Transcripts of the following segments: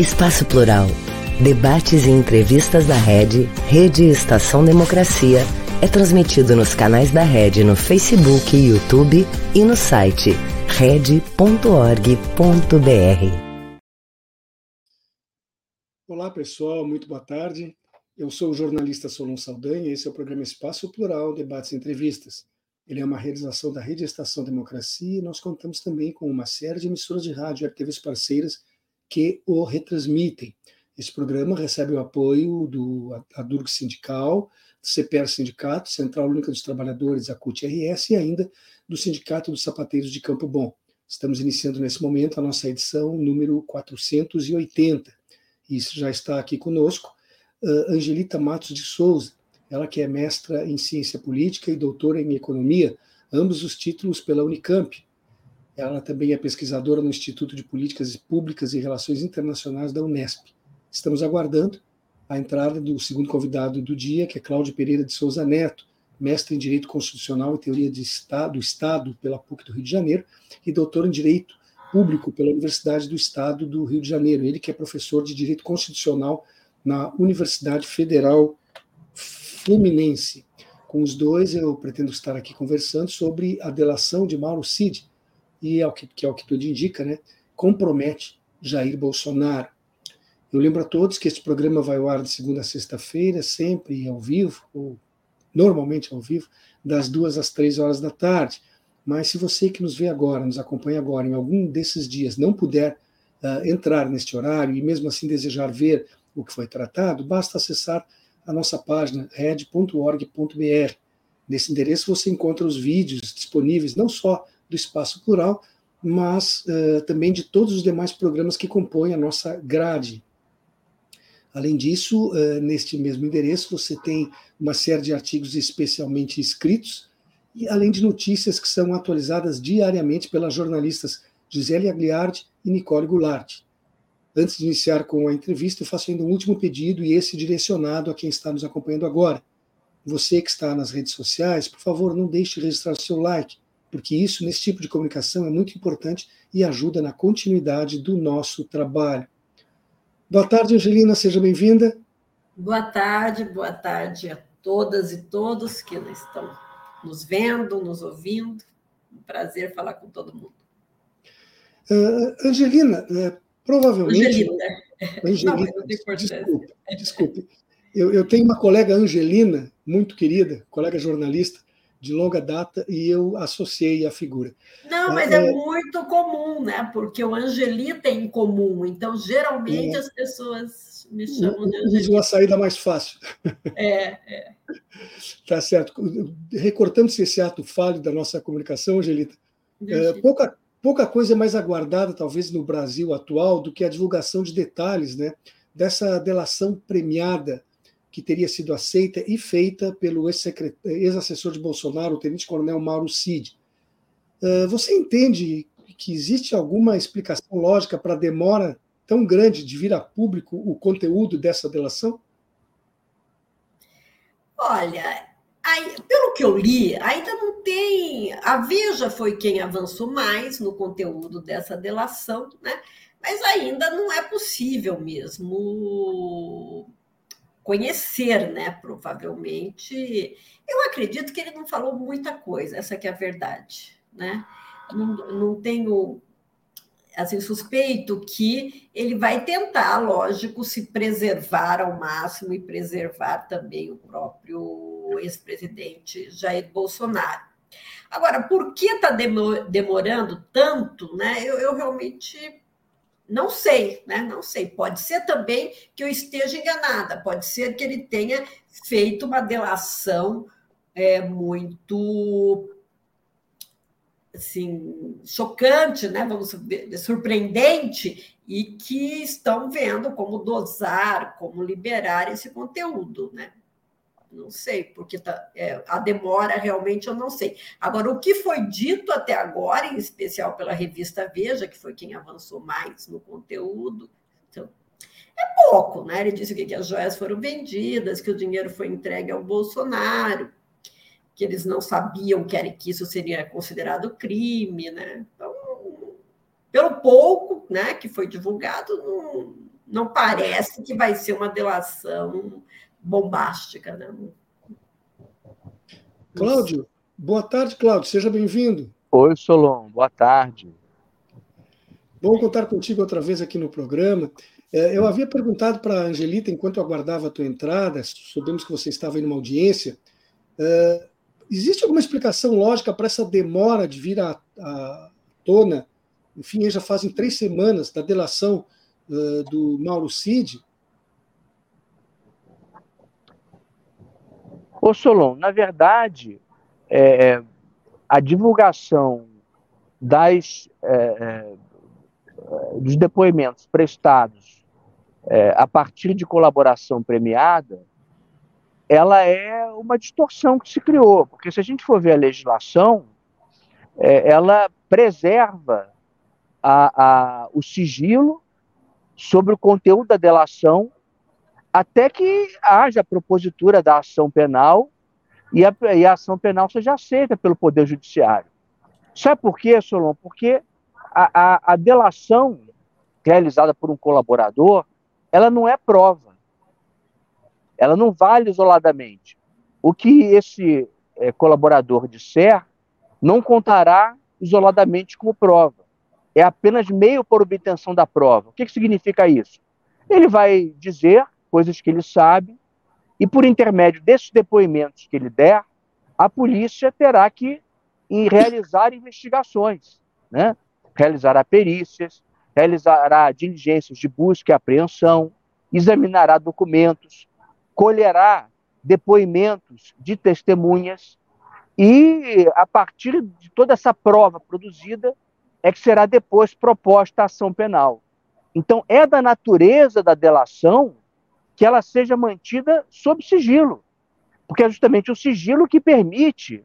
Espaço Plural. Debates e entrevistas da Rede, Rede Estação Democracia, é transmitido nos canais da Rede no Facebook YouTube e no site rede.org.br. Olá, pessoal, muito boa tarde. Eu sou o jornalista Solon Saldanha e esse é o programa Espaço Plural, Debates e Entrevistas. Ele é uma realização da Rede Estação Democracia e nós contamos também com uma série de emissoras de rádio e TVs parceiras que o retransmitem. Esse programa recebe o apoio do Adurg Sindical, do CPR Sindicato, Central Única dos Trabalhadores, a CUT-RS, e ainda do Sindicato dos Sapateiros de Campo Bom. Estamos iniciando nesse momento a nossa edição número 480. E já está aqui conosco uh, Angelita Matos de Souza, ela que é mestra em Ciência Política e doutora em Economia, ambos os títulos pela Unicamp, ela também é pesquisadora no Instituto de Políticas Públicas e Relações Internacionais da Unesp. Estamos aguardando a entrada do segundo convidado do dia, que é Cláudio Pereira de Souza Neto, mestre em Direito Constitucional e Teoria de Estado, do Estado pela PUC do Rio de Janeiro e doutor em Direito Público pela Universidade do Estado do Rio de Janeiro. Ele que é professor de Direito Constitucional na Universidade Federal Fluminense. Com os dois, eu pretendo estar aqui conversando sobre a delação de Mauro Cid, e, ao que, que é o que tudo indica, né, compromete Jair Bolsonaro. Eu lembro a todos que este programa vai ao ar de segunda a sexta-feira, sempre ao vivo, ou normalmente ao vivo, das duas às três horas da tarde. Mas se você que nos vê agora, nos acompanha agora, em algum desses dias, não puder uh, entrar neste horário e mesmo assim desejar ver o que foi tratado, basta acessar a nossa página red.org.br. Nesse endereço você encontra os vídeos disponíveis, não só do Espaço Plural, mas uh, também de todos os demais programas que compõem a nossa grade. Além disso, uh, neste mesmo endereço, você tem uma série de artigos especialmente escritos, e além de notícias que são atualizadas diariamente pelas jornalistas Gisele Agliardi e Nicole Goulart. Antes de iniciar com a entrevista, eu faço ainda um último pedido, e esse direcionado a quem está nos acompanhando agora. Você que está nas redes sociais, por favor, não deixe de registrar seu like porque isso, nesse tipo de comunicação, é muito importante e ajuda na continuidade do nosso trabalho. Boa tarde, Angelina, seja bem-vinda. Boa tarde, boa tarde a todas e todos que estão nos vendo, nos ouvindo. Um prazer falar com todo mundo. Uh, Angelina, uh, provavelmente. Angelina. Angelina não, desculpe, desculpe. Eu, eu tenho uma colega Angelina, muito querida, colega jornalista, de longa data e eu associei a figura. Não, mas é, é muito comum, né? Porque o Angelita é em comum, então geralmente é, as pessoas me chamam de Angelita. Usa uma saída mais fácil. É, é. Tá certo. Recortando-se esse ato falho da nossa comunicação, Angelita, é, pouca, pouca coisa é mais aguardada, talvez, no Brasil atual do que a divulgação de detalhes né, dessa delação premiada que teria sido aceita e feita pelo ex-assessor de Bolsonaro, o tenente-coronel Mauro Cid. Ah, você entende que existe alguma explicação lógica para a demora tão grande de vir a público o conteúdo dessa delação? Olha, aí, pelo que eu li, ainda não tem. A Veja foi quem avançou mais no conteúdo dessa delação, né? mas ainda não é possível mesmo conhecer, né? Provavelmente. Eu acredito que ele não falou muita coisa, essa que é a verdade, né? Não, não tenho assim, suspeito que ele vai tentar, lógico, se preservar ao máximo e preservar também o próprio ex-presidente Jair Bolsonaro. Agora, por que está demorando tanto, né? Eu, eu realmente não sei, né? Não sei. Pode ser também que eu esteja enganada, pode ser que ele tenha feito uma delação é, muito assim, chocante, né? Vamos ver, surpreendente, e que estão vendo como dosar, como liberar esse conteúdo, né? Não sei, porque tá, é, a demora realmente eu não sei. Agora, o que foi dito até agora, em especial pela revista Veja, que foi quem avançou mais no conteúdo, então, é pouco, né? Ele disse que as joias foram vendidas, que o dinheiro foi entregue ao Bolsonaro, que eles não sabiam que, era, que isso seria considerado crime, né? Então, pelo pouco né, que foi divulgado, não, não parece que vai ser uma delação bombástica. Né? Cláudio, boa tarde, Cláudio, seja bem-vindo. Oi, Solon, boa tarde. Bom contar contigo outra vez aqui no programa. É, eu havia perguntado para a Angelita, enquanto eu aguardava a tua entrada, soubemos que você estava em uma audiência, é, existe alguma explicação lógica para essa demora de vir à, à tona? Enfim, já fazem três semanas da delação uh, do Mauro Cid. Ô Solon, na verdade, é, a divulgação das, é, é dos depoimentos prestados é, a partir de colaboração premiada, ela é uma distorção que se criou, porque se a gente for ver a legislação, é, ela preserva a, a, o sigilo sobre o conteúdo da delação até que haja propositura da ação penal e a, e a ação penal seja aceita pelo Poder Judiciário. Sabe por quê, Solon? Porque a, a, a delação realizada por um colaborador, ela não é prova ela não vale isoladamente. O que esse é, colaborador disser não contará isoladamente como prova. É apenas meio por obtenção da prova. O que, que significa isso? Ele vai dizer coisas que ele sabe, e por intermédio desses depoimentos que ele der, a polícia terá que realizar investigações, né? realizará perícias, realizará diligências de busca e apreensão, examinará documentos, colherá depoimentos de testemunhas e, a partir de toda essa prova produzida, é que será depois proposta a ação penal. Então, é da natureza da delação que ela seja mantida sob sigilo, porque é justamente o sigilo que permite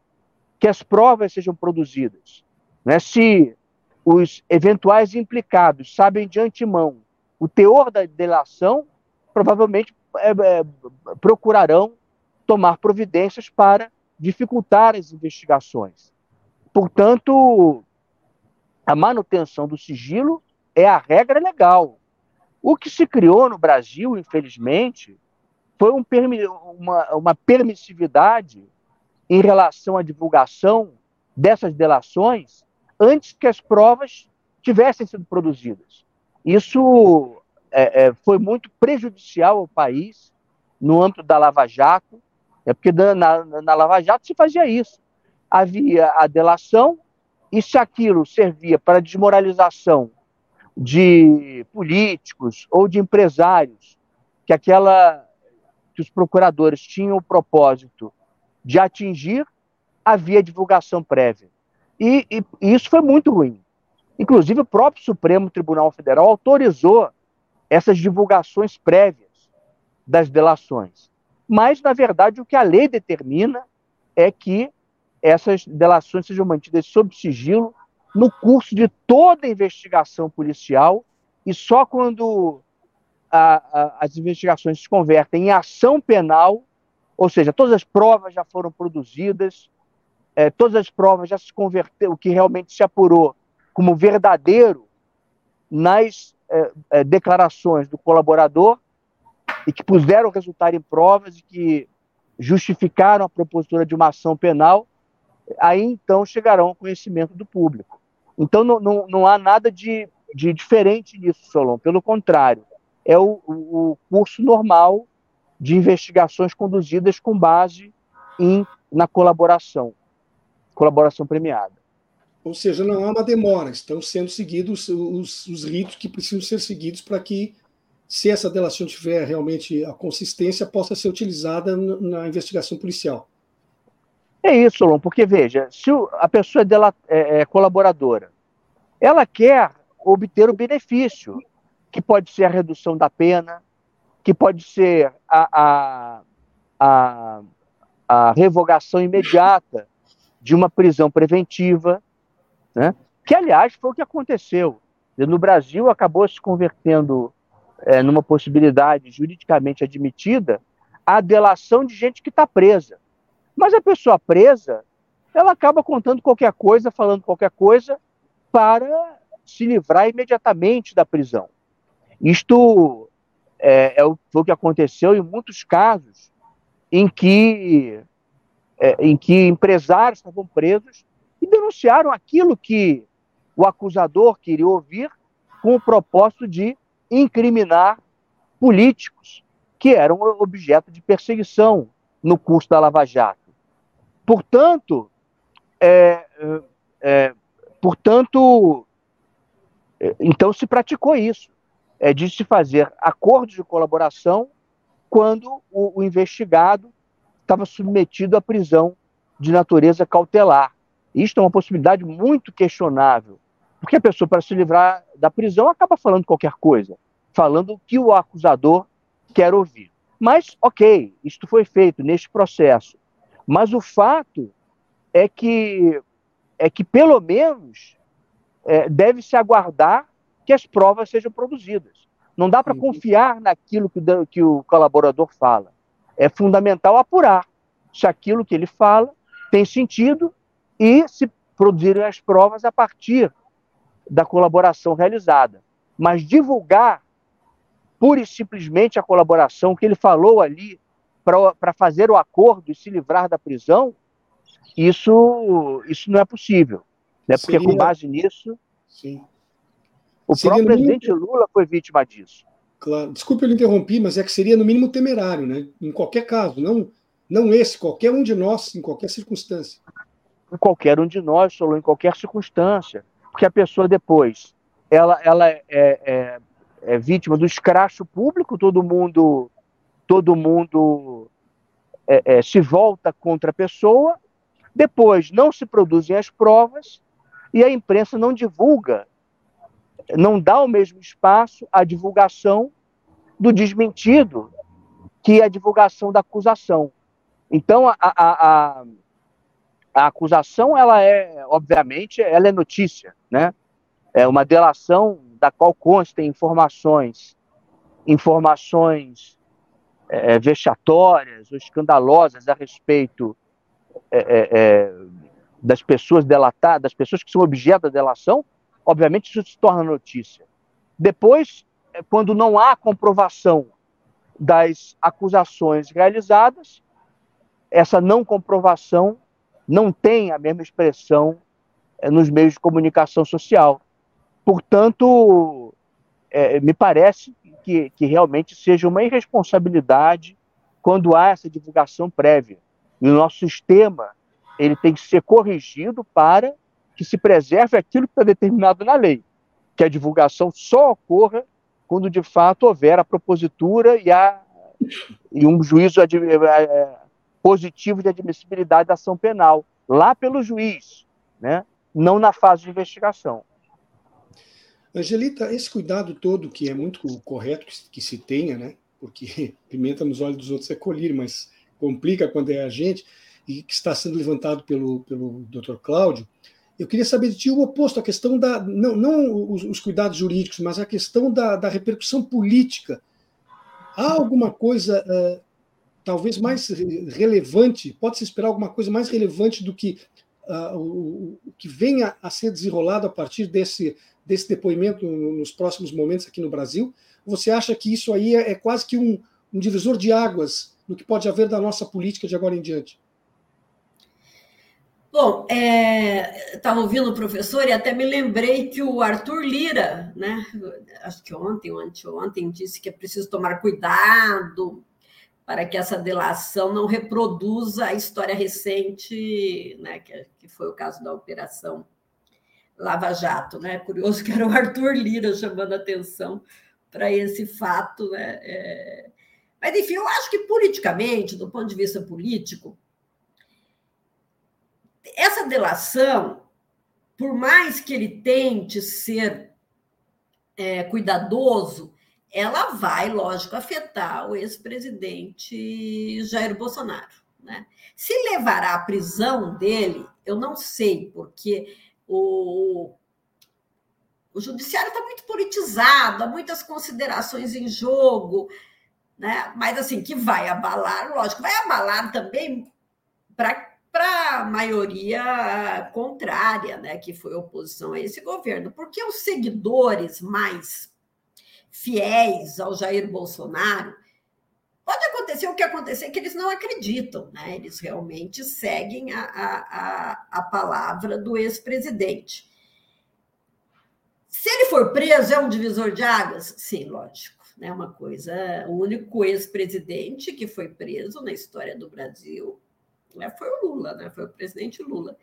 que as provas sejam produzidas. Né? Se os eventuais implicados sabem de antemão o teor da delação, provavelmente é, é, procurarão tomar providências para dificultar as investigações. Portanto, a manutenção do sigilo é a regra legal. O que se criou no Brasil, infelizmente, foi um, uma, uma permissividade em relação à divulgação dessas delações antes que as provas tivessem sido produzidas. Isso é, é, foi muito prejudicial ao país no âmbito da Lava Jato, é porque na, na Lava Jato se fazia isso. Havia a delação, e se aquilo servia para desmoralização de políticos ou de empresários, que aquela que os procuradores tinham o propósito de atingir, havia divulgação prévia. E, e, e isso foi muito ruim. Inclusive, o próprio Supremo Tribunal Federal autorizou essas divulgações prévias das delações. Mas, na verdade, o que a lei determina é que essas delações sejam mantidas sob sigilo no curso de toda a investigação policial e só quando a, a, as investigações se convertem em ação penal, ou seja, todas as provas já foram produzidas, é, todas as provas já se converteram, o que realmente se apurou como verdadeiro nas é, é, declarações do colaborador e que puderam resultar em provas e que justificaram a propositura de uma ação penal, aí então chegarão ao conhecimento do público. Então não, não, não há nada de, de diferente nisso, Solon, pelo contrário, é o, o curso normal de investigações conduzidas com base em, na colaboração, colaboração premiada. Ou seja, não há uma demora, estão sendo seguidos os, os ritos que precisam ser seguidos para que, se essa delação tiver realmente a consistência, possa ser utilizada na investigação policial. É isso, Solon, porque veja, se a pessoa é, dela, é, é colaboradora, ela quer obter o benefício, que pode ser a redução da pena, que pode ser a, a, a, a revogação imediata de uma prisão preventiva, né? que, aliás, foi o que aconteceu. No Brasil, acabou se convertendo é, numa possibilidade juridicamente admitida a delação de gente que está presa. Mas a pessoa presa, ela acaba contando qualquer coisa, falando qualquer coisa, para se livrar imediatamente da prisão. Isto é, é o, foi o que aconteceu em muitos casos em que, é, em que empresários estavam presos e denunciaram aquilo que o acusador queria ouvir com o propósito de incriminar políticos que eram objeto de perseguição no curso da Lava Jato. Portanto, é, é, portanto, é, então se praticou isso, é de se fazer acordos de colaboração quando o, o investigado estava submetido à prisão de natureza cautelar. Isto é uma possibilidade muito questionável, porque a pessoa, para se livrar da prisão, acaba falando qualquer coisa, falando o que o acusador quer ouvir. Mas, ok, isto foi feito neste processo. Mas o fato é que, é que pelo menos, é, deve-se aguardar que as provas sejam produzidas. Não dá para uhum. confiar naquilo que, que o colaborador fala. É fundamental apurar se aquilo que ele fala tem sentido e se produzirem as provas a partir da colaboração realizada. Mas divulgar pura e simplesmente a colaboração que ele falou ali para fazer o acordo e se livrar da prisão, isso, isso não é possível. Né? Porque Seria... com base nisso. Sim. O seria próprio presidente mínimo... Lula foi vítima disso. Claro. Desculpe eu interrompi, mas é que seria no mínimo temerário, né? Em qualquer caso, não, não esse, qualquer um de nós, em qualquer circunstância em qualquer um de nós, ou em qualquer circunstância, porque a pessoa depois ela, ela é, é, é vítima do escracho público, todo mundo todo mundo é, é, se volta contra a pessoa, depois não se produzem as provas e a imprensa não divulga, não dá o mesmo espaço à divulgação do desmentido que a divulgação da acusação. Então, a, a, a a acusação, ela é, obviamente, ela é notícia, né? É uma delação da qual constem informações, informações é, é, vexatórias ou escandalosas a respeito é, é, é, das pessoas delatadas, das pessoas que são objeto da delação, obviamente isso se torna notícia. Depois, quando não há comprovação das acusações realizadas, essa não comprovação não tem a mesma expressão nos meios de comunicação social. Portanto, é, me parece que, que realmente seja uma irresponsabilidade quando há essa divulgação prévia. E o nosso sistema ele tem que ser corrigido para que se preserve aquilo que está determinado na lei, que a divulgação só ocorra quando de fato houver a propositura e, a, e um juízo positivo de admissibilidade da ação penal, lá pelo juiz, né? não na fase de investigação. Angelita, esse cuidado todo, que é muito correto que, se tenha, né? porque pimenta nos olhos dos outros é colher, mas complica quando é a gente, e que está sendo levantado pelo, pelo Dr. Cláudio, eu queria saber de ti o oposto, a questão da. Não, não os, os cuidados jurídicos, mas a questão da, da repercussão política. Há alguma coisa uh, talvez mais relevante, pode-se esperar alguma coisa mais relevante do que uh, o, o, que venha a ser desenrolado a partir desse, desse depoimento nos próximos momentos aqui no Brasil? Você acha que isso aí é, é quase que um, um divisor de águas no que pode haver da nossa política de agora em diante? Bom, é, estava ouvindo o professor e até me lembrei que o Arthur Lira, né, acho que ontem ou anteontem, disse que é preciso tomar cuidado para que essa delação não reproduza a história recente, né, que, que foi o caso da Operação Lava Jato. Né? Curioso que era o Arthur Lira chamando atenção para esse fato. Né? É... Mas, enfim, eu acho que politicamente, do ponto de vista político, essa delação, por mais que ele tente ser é, cuidadoso, ela vai, lógico, afetar o ex-presidente Jair Bolsonaro. Né? Se levará à prisão dele, eu não sei, porque o, o judiciário está muito politizado, há muitas considerações em jogo, né? mas assim, que vai abalar, lógico, vai abalar também para para a maioria contrária, né, que foi oposição a esse governo, porque os seguidores mais fiéis ao Jair Bolsonaro, pode acontecer o que acontecer, que eles não acreditam, né? Eles realmente seguem a, a, a palavra do ex-presidente. Se ele for preso, é um divisor de águas? Sim, lógico. Né? uma coisa. O único ex-presidente que foi preso na história do Brasil né, foi o Lula, né? Foi o presidente Lula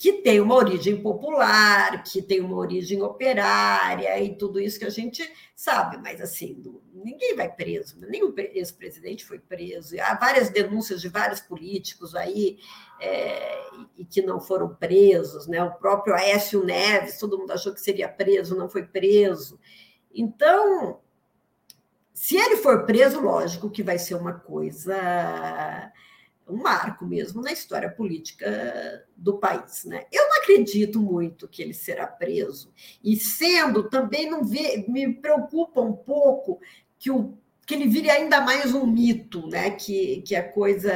que tem uma origem popular, que tem uma origem operária e tudo isso que a gente sabe, mas assim, ninguém vai preso, nenhum ex-presidente foi preso. Há várias denúncias de vários políticos aí é, e que não foram presos, né? O próprio Aécio Neves, todo mundo achou que seria preso, não foi preso. Então, se ele for preso, lógico que vai ser uma coisa um marco mesmo na história política do país. Né? Eu não acredito muito que ele será preso, e sendo, também não vê, me preocupa um pouco que, o, que ele vire ainda mais um mito, né? que, que a coisa,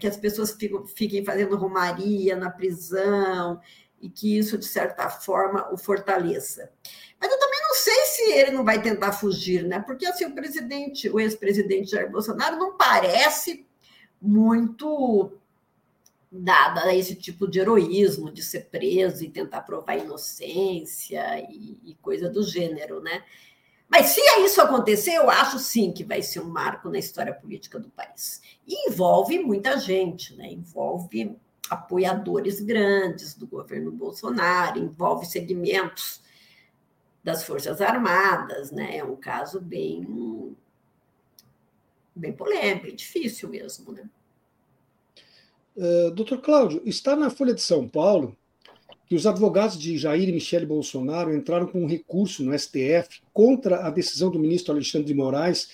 que as pessoas fiquem, fazendo romaria na prisão, e que isso, de certa forma, o fortaleça. Mas eu também não sei se ele não vai tentar fugir, né? Porque assim, o presidente, o ex-presidente Jair Bolsonaro não parece muito dada a esse tipo de heroísmo, de ser preso e tentar provar inocência e, e, coisa do gênero, né? Mas se isso acontecer, eu acho sim que vai ser um marco na história política do país. E envolve muita gente, né? Envolve apoiadores grandes do governo Bolsonaro, envolve segmentos das Forças Armadas, né? É um caso bem bem polêmico, bem difícil mesmo. Né? Uh, doutor Cláudio, está na Folha de São Paulo que os advogados de Jair e Michele Bolsonaro entraram com um recurso no STF contra a decisão do ministro Alexandre de Moraes,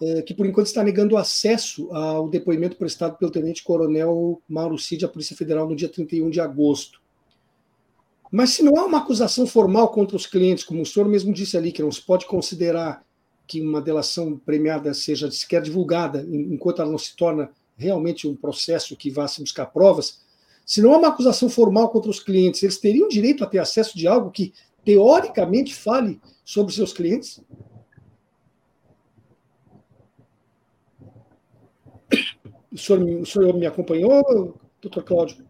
uh, que por enquanto está negando acesso ao depoimento prestado pelo tenente-coronel Mauro Cid à Polícia Federal no dia 31 de agosto. Mas se não há uma acusação formal contra os clientes, como o senhor mesmo disse ali, que não se pode considerar que uma delação premiada seja sequer divulgada, enquanto ela não se torna realmente um processo que vá se buscar provas, se não há uma acusação formal contra os clientes, eles teriam direito a ter acesso de algo que, teoricamente, fale sobre seus clientes? O senhor, o senhor me acompanhou, doutor Cláudio?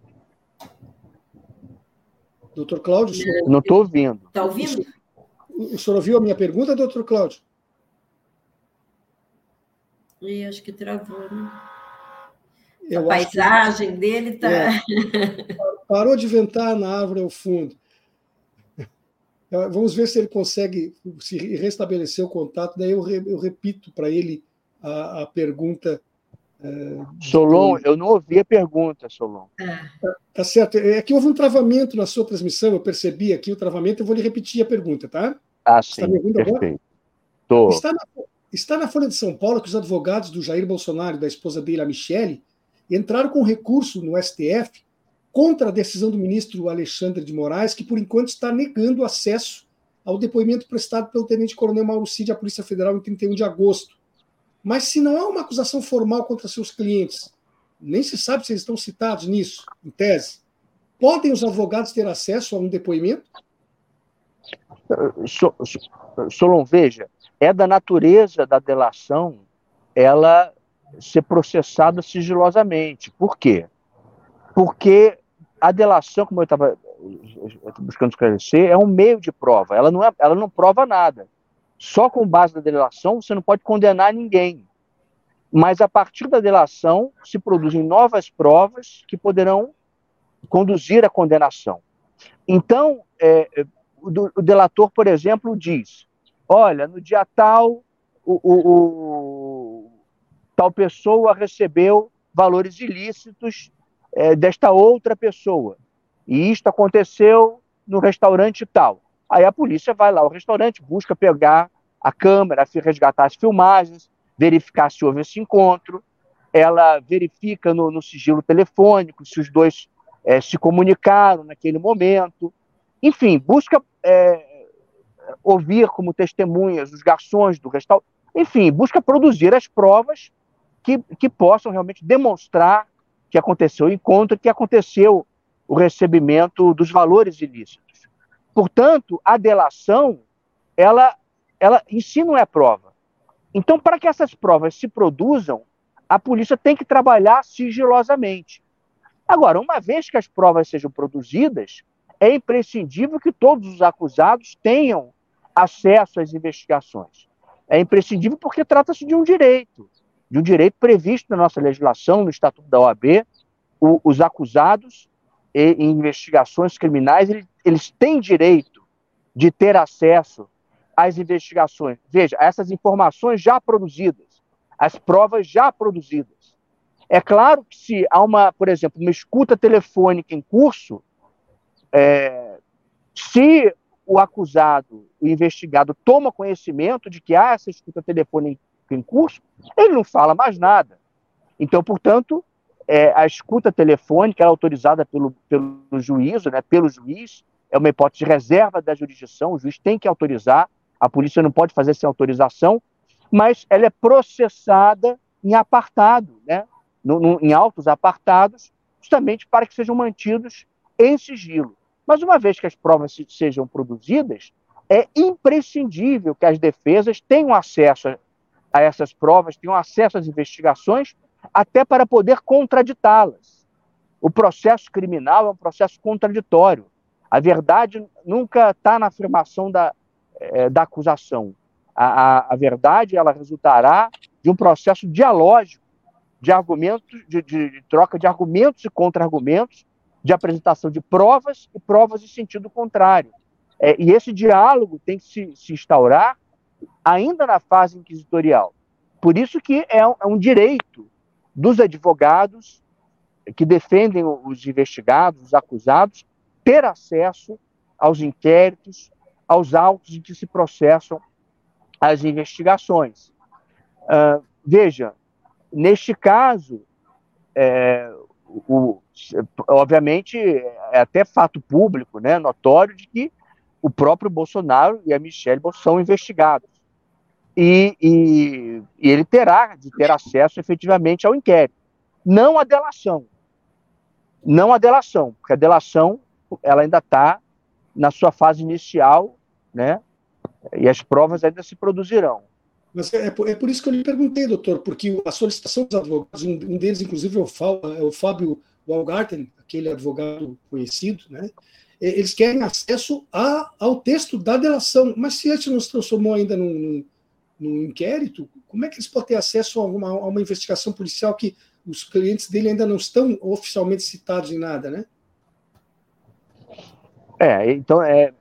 Doutor Cláudio? Não estou ouvindo. Está ouvindo? O senhor ouviu a minha pergunta, doutor Cláudio? E acho que travou, né? Eu a paisagem que... dele está. É. Parou de ventar na árvore ao fundo. Vamos ver se ele consegue se restabelecer o contato. Daí eu, re, eu repito para ele a, a pergunta. É, Solon, eu não ouvi a pergunta, Solon. É. Tá, tá, certo. É que houve um travamento na sua transmissão, eu percebi aqui o travamento, eu vou lhe repetir a pergunta, tá? Ah, sim. Está me ouvindo perfeito. agora? Está na, Está na Folha de São Paulo que os advogados do Jair Bolsonaro e da esposa dele, a Michele, entraram com recurso no STF contra a decisão do ministro Alexandre de Moraes, que por enquanto está negando acesso ao depoimento prestado pelo tenente-coronel Mauro Cid à Polícia Federal em 31 de agosto. Mas se não há uma acusação formal contra seus clientes, nem se sabe se eles estão citados nisso, em tese, podem os advogados ter acesso a um depoimento? Solon, veja, é da natureza da delação ela ser processada sigilosamente. Por quê? Porque a delação, como eu estava buscando esclarecer, é um meio de prova. Ela não, é, ela não prova nada. Só com base na delação você não pode condenar ninguém. Mas a partir da delação se produzem novas provas que poderão conduzir à condenação. Então, é, o, o delator, por exemplo, diz: olha, no dia tal, o, o, o tal pessoa recebeu valores ilícitos é, desta outra pessoa. E isto aconteceu no restaurante tal. Aí a polícia vai lá ao restaurante, busca pegar a câmera, resgatar as filmagens, verificar se houve esse encontro. Ela verifica no, no sigilo telefônico se os dois é, se comunicaram naquele momento. Enfim, busca é, ouvir como testemunhas os garçons do restaurante, enfim, busca produzir as provas que, que possam realmente demonstrar que aconteceu o encontro, que aconteceu o recebimento dos valores ilícitos. Portanto, a delação, ela ela em si não é prova. Então, para que essas provas se produzam, a polícia tem que trabalhar sigilosamente. Agora, uma vez que as provas sejam produzidas, é imprescindível que todos os acusados tenham acesso às investigações. É imprescindível porque trata-se de um direito, de um direito previsto na nossa legislação, no Estatuto da OAB. O, os acusados em investigações criminais, eles, eles têm direito de ter acesso às investigações. Veja, essas informações já produzidas, as provas já produzidas. É claro que se há uma, por exemplo, uma escuta telefônica em curso, é, se o acusado, o investigado, toma conhecimento de que há essa escuta telefônica em curso, ele não fala mais nada. Então, portanto, é, a escuta telefônica é autorizada pelo, pelo juízo, né, pelo juiz, é uma hipótese de reserva da jurisdição, o juiz tem que autorizar, a polícia não pode fazer sem autorização, mas ela é processada em apartado, né, no, no, em altos apartados, justamente para que sejam mantidos em sigilo. Mas uma vez que as provas se, sejam produzidas, é imprescindível que as defesas tenham acesso a essas provas, tenham acesso às investigações, até para poder contraditá-las. O processo criminal é um processo contraditório. A verdade nunca está na afirmação da, é, da acusação. A, a, a, verdade ela resultará de um processo dialógico de argumentos, de, de, de troca de argumentos e contra-argumentos, de apresentação de provas e provas em sentido contrário. É, e esse diálogo tem que se, se, instaurar ainda na fase inquisitorial. Por isso que é um, é um direito dos advogados que defendem os investigados, os acusados, ter acesso aos inquéritos, aos autos em que se processam as investigações. Uh, veja, neste caso, é, o, obviamente, é até fato público, né, notório, de que o próprio Bolsonaro e a Michelle são investigados. E, e, e, ele terá de ter acesso efetivamente ao inquérito. Não a delação. Não a delação, porque a delação ela ainda está na sua fase inicial, né? E as provas ainda se produzirão. Mas é, é, por, é, por, isso que eu lhe perguntei, doutor, porque a solicitação dos advogados, um, deles, inclusive, é o, é o Fábio Walgarten, aquele advogado conhecido, né? Eles querem acesso a, ao texto da delação. Mas se a gente não se transformou ainda num, num, inquérito, como é que eles podem ter acesso a uma, a uma investigação policial que os clientes dele ainda não estão oficialmente citados em nada, né? É, então é,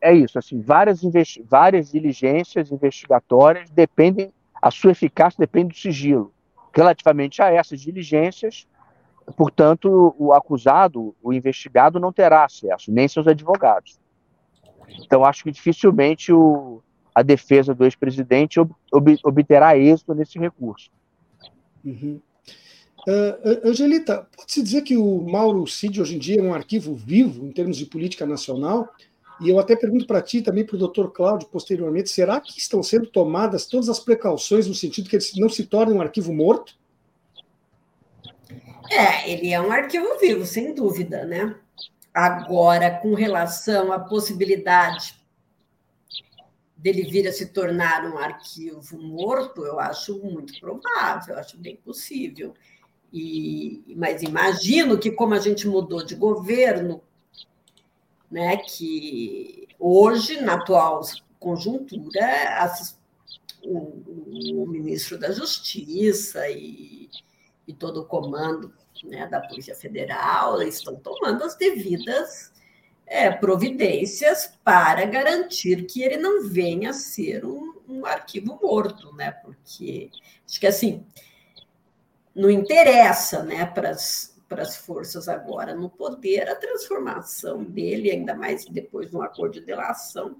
é isso, assim, várias, várias diligências investigatórias dependem, a sua eficácia depende do sigilo. Relativamente a essas diligências, portanto, o acusado, o investigado, não terá acesso, nem seus advogados. Então, acho que dificilmente o, a defesa do ex-presidente ob, ob, obterá êxito nesse recurso. Uhum. Uh, Angelita, pode-se dizer que o Mauro Cid hoje em dia é um arquivo vivo em termos de política nacional? E eu até pergunto para ti também, para o doutor Cláudio, posteriormente, será que estão sendo tomadas todas as precauções no sentido que ele não se torne um arquivo morto? É, ele é um arquivo vivo, sem dúvida, né? Agora, com relação à possibilidade dele vir a se tornar um arquivo morto, eu acho muito provável, eu acho bem possível. E, mas imagino que, como a gente mudou de governo, né, que hoje, na atual conjuntura, o, o ministro da Justiça e, e todo o comando né, da Polícia Federal estão tomando as devidas é, providências para garantir que ele não venha a ser um, um arquivo morto, né? Porque acho que assim não interessa, né, para as para as forças agora no poder a transformação dele, ainda mais depois de um acordo de delação,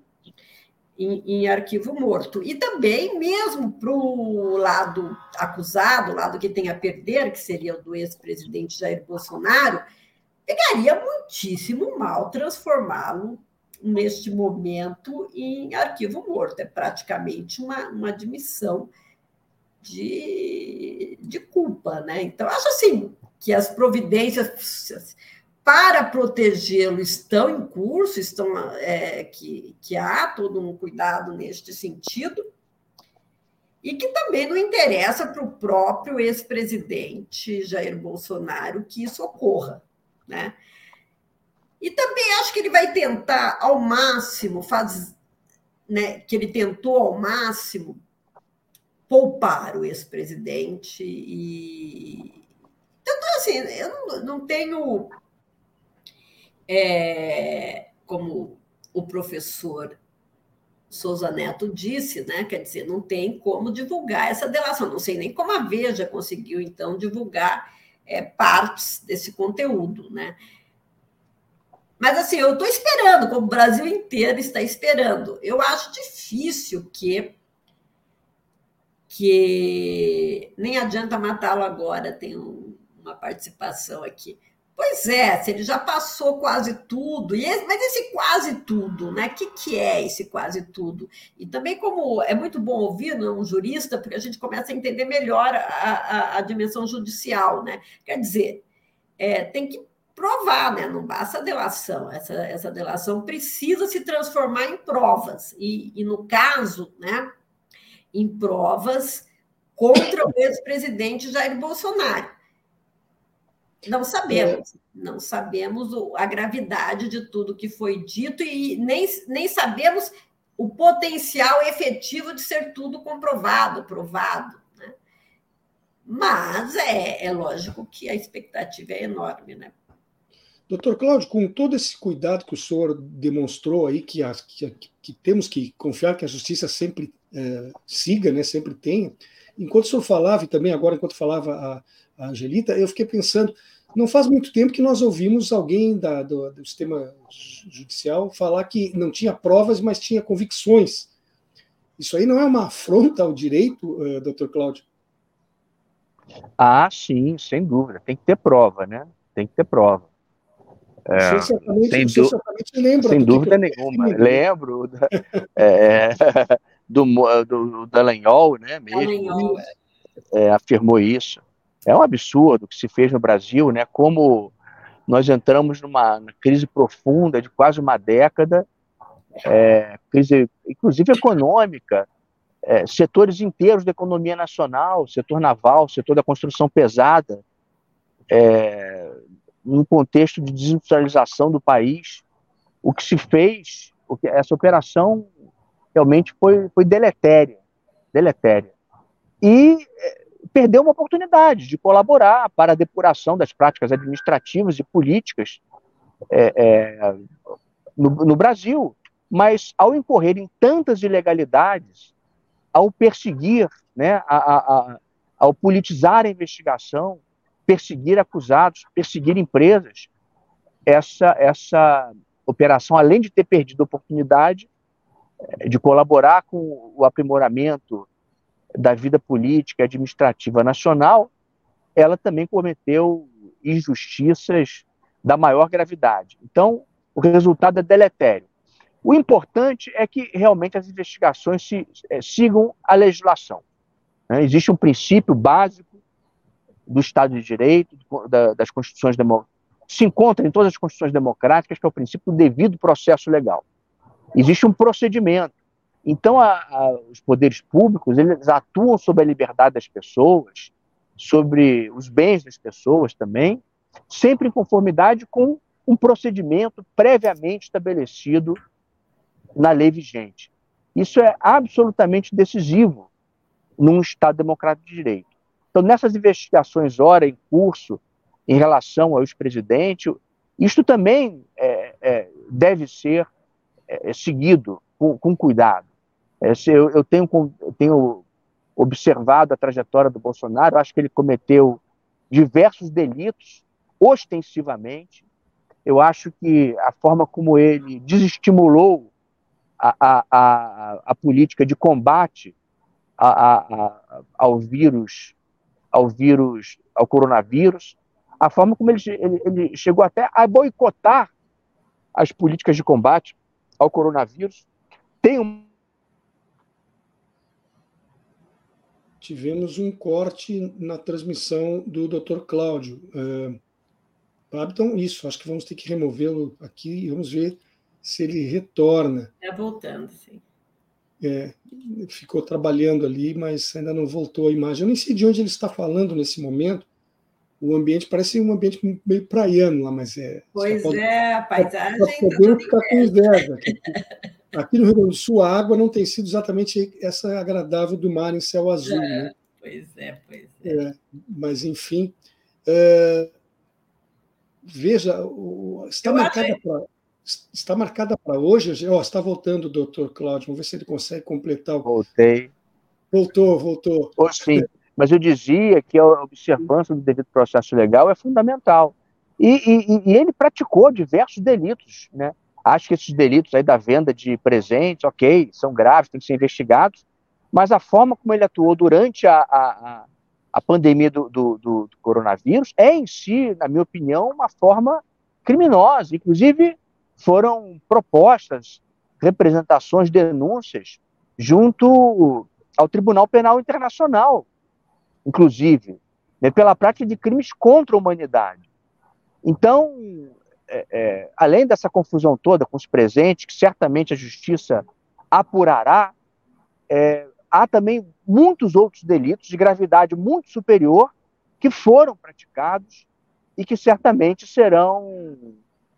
em, em arquivo morto. E também, mesmo para o lado acusado, o lado que tem a perder, que seria o do ex-presidente Jair Bolsonaro, pegaria muitíssimo mal transformá-lo neste momento em arquivo morto. É praticamente uma, uma admissão de, de culpa, né? Então, acho assim que as providências para protegê-lo estão em curso, estão é, que, que há todo um cuidado neste sentido, e que também não interessa para o próprio ex-presidente Jair Bolsonaro que isso ocorra. Né? E também acho que ele vai tentar ao máximo, faz, né, que ele tentou ao máximo poupar o ex-presidente e então assim eu não, não tenho é, como o professor Souza Neto disse, né? Quer dizer, não tem como divulgar essa delação. Não sei nem como a Veja conseguiu, então, divulgar é, partes desse conteúdo, né? Mas assim, eu estou esperando, como o Brasil inteiro está esperando. Eu acho difícil que que nem adianta matá-lo agora, tem um, uma participação aqui. Pois é, ele já passou quase tudo, e esse, mas esse quase tudo, né? O que, que é esse quase tudo? E também, como é muito bom ouvir né, um jurista, porque a gente começa a entender melhor a, a, a dimensão judicial, né? Quer dizer, é, tem que provar, né? Não basta a delação. Essa, essa delação precisa se transformar em provas. E, e no caso, né? Em provas contra o ex-presidente Jair Bolsonaro. Não sabemos, é. não sabemos a gravidade de tudo que foi dito e nem, nem sabemos o potencial efetivo de ser tudo comprovado, provado. Né? Mas é, é lógico que a expectativa é enorme, né? Doutor Cláudio, com todo esse cuidado que o senhor demonstrou aí, que, a, que, que temos que confiar que a justiça sempre é, siga, né, sempre tenha, enquanto o senhor falava, e também agora enquanto falava a, a Angelita, eu fiquei pensando, não faz muito tempo que nós ouvimos alguém da, do, do, sistema judicial falar que não tinha provas, mas tinha convicções. Isso aí não é uma afronta ao direito, uh, doutor Cláudio? Ah, sim, sem dúvida. Tem que ter prova, né? Tem que ter prova. É, sem, du lembra sem dúvida nenhuma. Lembro da, é, do, do Dallagnol, né? Mesmo, é, afirmou isso. É um absurdo o que se fez no Brasil, né? Como nós entramos numa crise profunda de quase uma década, é, crise, inclusive econômica, é, setores inteiros da economia nacional, setor naval, setor da construção pesada, é, num contexto de desindustrialização do país, o que se fez, o que, essa operação realmente foi, foi deletéria, deletéria. E perdeu uma oportunidade de colaborar para a depuração das práticas administrativas e políticas é, é, no, no, Brasil. Mas, ao incorrer em tantas ilegalidades, ao perseguir, né, a, a, a, ao politizar a investigação, perseguir acusados, perseguir empresas, essa, essa operação, além de ter perdido a oportunidade é, de colaborar com o aprimoramento da vida política e administrativa nacional, ela também cometeu injustiças da maior gravidade. Então, o resultado é deletério. O importante é que realmente as investigações se, é, sigam a legislação. Né? Existe um princípio básico do Estado de Direito, da, das constituições democráticas, se encontra em todas as constituições democráticas, que é o princípio do devido processo legal. Existe um procedimento então, a, a, os poderes públicos eles atuam sobre a liberdade das pessoas, sobre os bens das pessoas também, sempre em conformidade com um procedimento previamente estabelecido na lei vigente. Isso é absolutamente decisivo num Estado democrático de direito. Então, nessas investigações, ora em curso, em relação ao ex-presidente, isto também é, é, deve ser é, seguido com, com cuidado. É, eu, eu, tenho, eu tenho observado a trajetória do Bolsonaro, acho que ele cometeu diversos delitos, ostensivamente. Eu acho que a forma como ele desestimulou a, a, a, a política de combate a, ao vírus, ao vírus, ao coronavírus, a forma como ele, ele, ele chegou até a boicotar as políticas de combate ao coronavírus, tem um tivemos um corte na transmissão do Dr. Cláudio. Babiton, isso, acho que vamos ter que removê-lo aqui e vamos ver se ele retorna. Está voltando, sim. É, ficou trabalhando ali, mas ainda não voltou a imagem. Eu nem sei de onde ele está falando nesse momento. O ambiente parece um ambiente meio praiano lá, mas é. Pois pode, é, a paisagem. Pode poder ficar com inveja. Aqui, aqui, no Rio Grande do Sul, a água não tem sido exatamente essa agradável do mar em céu azul. É, né? Pois é, pois é. é mas, enfim. É, veja, o, está, marcada pra, está marcada para hoje. Oh, está voltando o doutor Cláudio. Vamos ver se ele consegue completar o. Voltei. Voltou, voltou. Oh, sim. Mas eu dizia que a observância do devido processo legal é fundamental. E, e, e, ele praticou diversos delitos, né? Acho que esses delitos aí da venda de presentes, ok, são graves, têm que ser investigados, mas a forma como ele atuou durante a, a, a pandemia do, do, do, coronavírus é em si, na minha opinião, uma forma criminosa. Inclusive, foram propostas representações, denúncias junto ao Tribunal Penal Internacional, inclusive, né, pela prática de crimes contra a humanidade. Então, é, é, além dessa confusão toda com os presentes, que certamente a justiça apurará, é, há também muitos outros delitos de gravidade muito superior que foram praticados e que certamente serão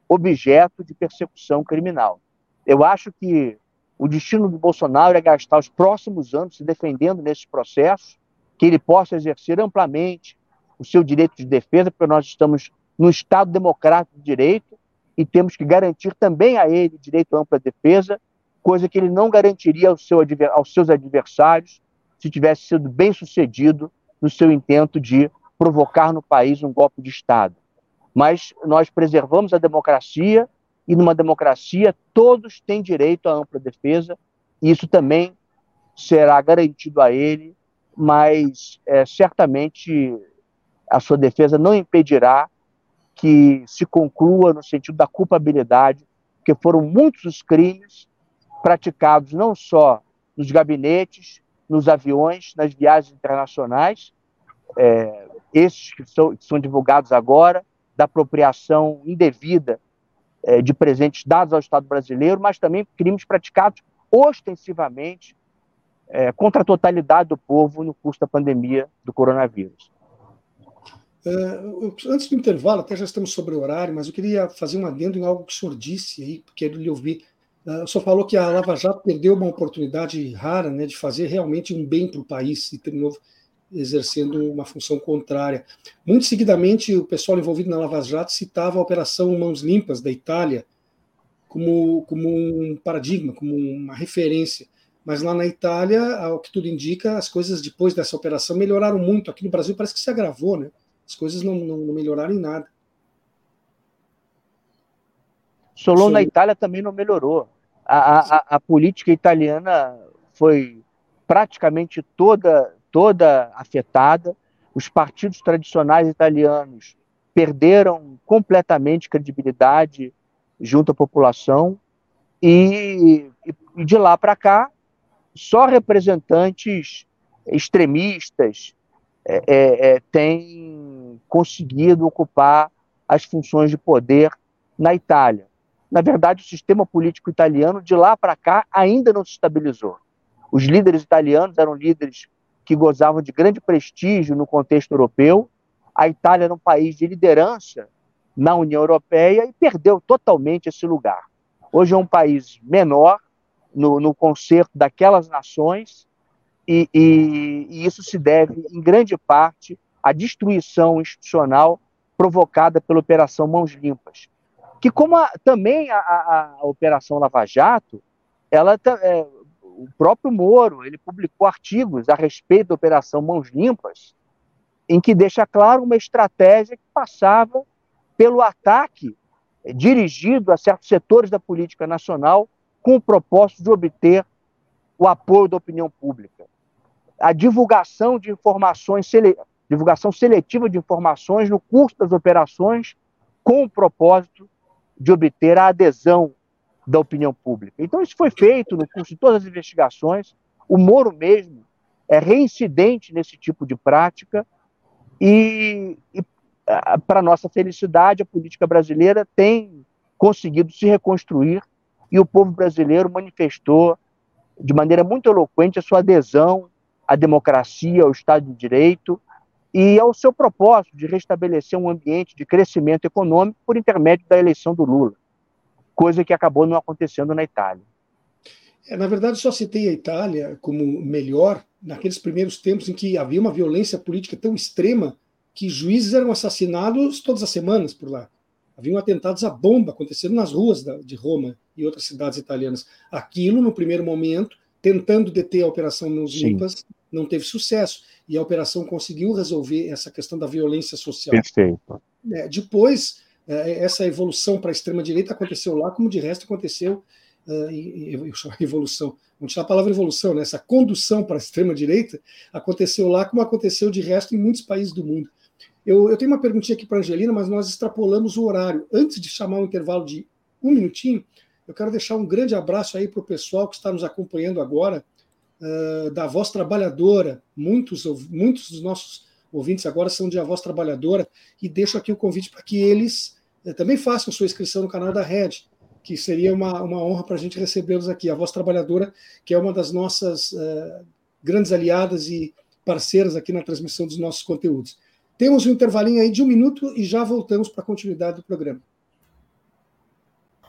objeto de persecução criminal. Eu acho que o destino do Bolsonaro é gastar os próximos anos se defendendo nesses processos, que ele possa exercer amplamente o seu direito de defesa, porque nós estamos no Estado democrático de direito e temos que garantir também a ele direito à ampla defesa coisa que ele não garantiria ao seu, aos seus adversários se tivesse sido bem sucedido no seu intento de provocar no país um golpe de Estado. Mas nós preservamos a democracia e numa democracia todos têm direito à ampla defesa e isso também será garantido a ele, mas é, certamente a sua defesa não impedirá que se conclua no sentido da culpabilidade, porque foram muitos os crimes praticados não só nos gabinetes, nos aviões, nas viagens internacionais, é, esses que são, que são, divulgados agora, da apropriação indevida é, de presentes dados ao Estado brasileiro, mas também crimes praticados ostensivamente é, contra a totalidade do povo no curso da pandemia do coronavírus. Uh, antes do intervalo, até já estamos sobre o horário, mas eu queria fazer um adendo em algo que o senhor disse aí, porque eu lhe ouvi ah, o senhor falou que a Lava Jato perdeu uma oportunidade rara né, de fazer realmente um bem para o país e terminou exercendo uma função contrária. Muito seguidamente, o pessoal envolvido na Lava Jato citava a Operação Mãos Limpas da Itália como, como um paradigma, como uma referência. Mas lá na Itália, ao que tudo indica, as coisas depois dessa operação melhoraram muito. Aqui no Brasil parece que se agravou, né? As coisas não, não, não melhoraram em nada. Solon na Itália também não melhorou. A, a, a, política italiana foi praticamente toda, toda afetada. Os partidos tradicionais italianos perderam completamente credibilidade junto à população e, e de lá para cá só representantes extremistas é, é, é, têm conseguido ocupar as funções de poder na Itália na verdade, o sistema político italiano, de lá para cá, ainda não se estabilizou. Os líderes italianos eram líderes que gozavam de grande prestígio no contexto europeu. A Itália era um país de liderança na União Europeia e perdeu totalmente esse lugar. Hoje é um país menor no, no concerto daquelas nações e, e, e isso se deve, em grande parte, à destruição institucional provocada pela Operação Mãos Limpas, que como a, também a, a, a, Operação Lava Jato, ela é, o próprio Moro, ele publicou artigos a respeito da Operação Mãos Limpas, em que deixa claro uma estratégia que passava pelo ataque dirigido a certos setores da política nacional com o propósito de obter o apoio da opinião pública. A divulgação de informações. Divulgação seletiva de informações no curso das operações com o propósito de obter a adesão da opinião pública. Então, isso foi feito no curso de todas as investigações. O Moro mesmo é reincidente nesse tipo de prática e, e para nossa felicidade, a política brasileira tem conseguido se reconstruir e o povo brasileiro manifestou de maneira muito eloquente a sua adesão à democracia, ao Estado de Direito e ao seu propósito de restabelecer um ambiente de crescimento econômico por intermédio da eleição do Lula, coisa que acabou não acontecendo na Itália. É, na verdade, só citei a Itália como melhor naqueles primeiros tempos em que havia uma violência política tão extrema que juízes eram assassinados todas as semanas por lá. Haviam atentados à bomba acontecendo nas ruas de Roma e outras cidades italianas. Aquilo, no primeiro momento, tentando deter a Operação Mãos Limpas, não teve sucesso. E a operação conseguiu resolver essa questão da violência social. Perfeito. É, depois, é, essa evolução para a extrema-direita aconteceu lá, como de resto aconteceu uh, eu chamo evolução, vamos tirar a palavra evolução, né? essa condução para a extrema-direita aconteceu lá como aconteceu de resto em muitos países do mundo. Eu, eu tenho uma perguntinha aqui para a Angelina, mas nós extrapolamos o horário. Antes de chamar um intervalo de um minutinho, eu quero deixar um grande abraço aí para o pessoal que está nos acompanhando agora, da Voz Trabalhadora. Muitos, muitos dos nossos ouvintes agora são de A Voz Trabalhadora, e deixo aqui o convite para que eles uh, também façam sua inscrição no canal da Rede que seria uma, uma honra para a gente recebê-los aqui. A Voz Trabalhadora, que é uma das nossas uh, grandes aliadas e parceiras aqui na transmissão dos nossos conteúdos. Temos um intervalinho aí de um minuto e já voltamos para a continuidade do programa.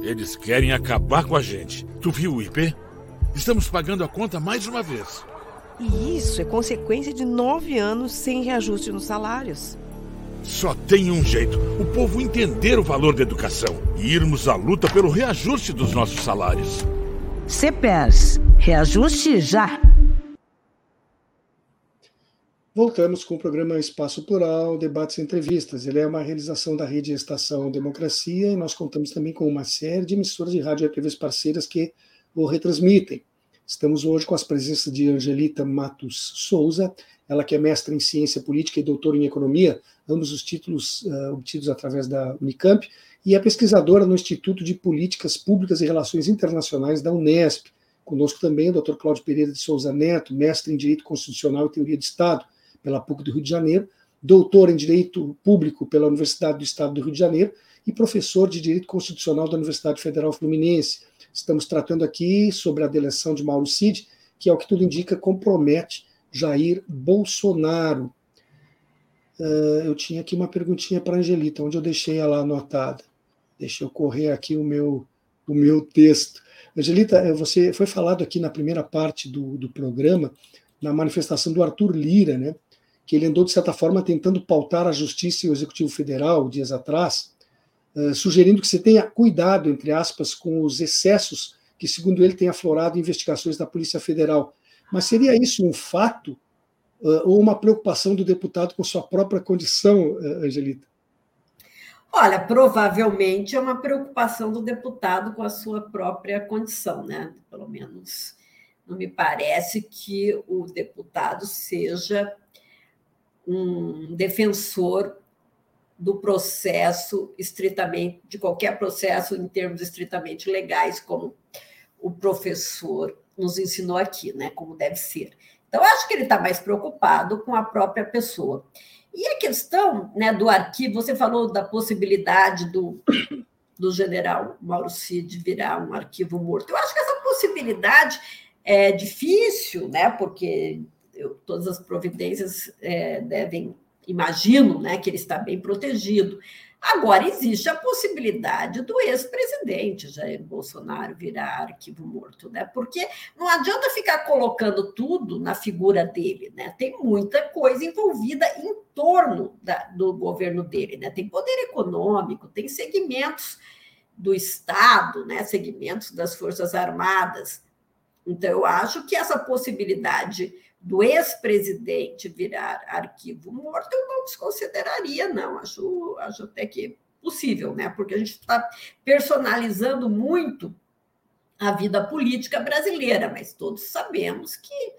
Eles querem acabar com a gente. Tu viu o IP? Estamos pagando a conta mais uma vez. E isso é consequência de nove anos sem reajuste nos salários. Só tem um jeito: o povo entender o valor da educação e irmos à luta pelo reajuste dos nossos salários. CPERS, reajuste já! Voltamos com o programa Espaço Plural, debates e entrevistas. Ele é uma realização da rede Estação Democracia e nós contamos também com uma série de emissoras de rádio e TVs parceiras que o retransmitem. Estamos hoje com as presenças de Angelita Matos Souza, ela que é mestra em ciência política e doutora em economia, ambos os títulos uh, obtidos através da Unicamp, e é pesquisadora no Instituto de Políticas Públicas e Relações Internacionais da Unesp. Conosco também o Dr. Cláudio Pereira de Souza Neto, mestre em Direito Constitucional e Teoria de Estado pela PUC do Rio de Janeiro, doutor em Direito Público pela Universidade do Estado do Rio de Janeiro e professor de Direito Constitucional da Universidade Federal Fluminense. Estamos tratando aqui sobre a delação de Mauro Cid, que, ao que tudo indica, compromete Jair Bolsonaro. Uh, eu tinha aqui uma perguntinha para a Angelita, onde eu deixei ela anotada. Deixa eu correr aqui o meu, o meu texto. Angelita, eh, você foi falado aqui na primeira parte do, do programa, na manifestação do Arthur Lira, né, que ele andou, de certa forma, tentando pautar a Justiça e o Executivo Federal, dias atrás, uh, sugerindo que você tenha cuidado, entre aspas, com os excessos que, segundo ele, tem aflorado investigações da Polícia Federal. Mas seria isso um fato uh, ou uma preocupação do deputado com sua própria condição, uh, Angelita? Olha, provavelmente é uma preocupação do deputado com a sua própria condição, né? Pelo menos não me parece que o deputado seja um defensor do processo estritamente, de qualquer processo em termos estritamente legais, como o professor nos ensinou aqui, né? Como deve ser. Então, acho que ele está mais preocupado com a própria pessoa. E a questão né, do arquivo, você falou da possibilidade do, do general Mauro Cid virar um arquivo morto. Eu acho que essa possibilidade é difícil, né? Porque eu, todas as providências é, devem, imagino, né, que ele está bem protegido. Agora, existe a possibilidade do ex-presidente Jair Bolsonaro virar arquivo morto, né? Porque não adianta ficar colocando tudo na figura dele, né? Tem muita coisa envolvida em torno da, do governo dele, né? Tem poder econômico, tem segmentos do Estado, né? Segmentos das Forças Armadas. Então, eu acho que essa possibilidade do ex-presidente virar arquivo morto, eu não desconsideraria, não. Acho, acho até que possível, né? Porque a gente está personalizando muito a vida política brasileira, mas todos sabemos que,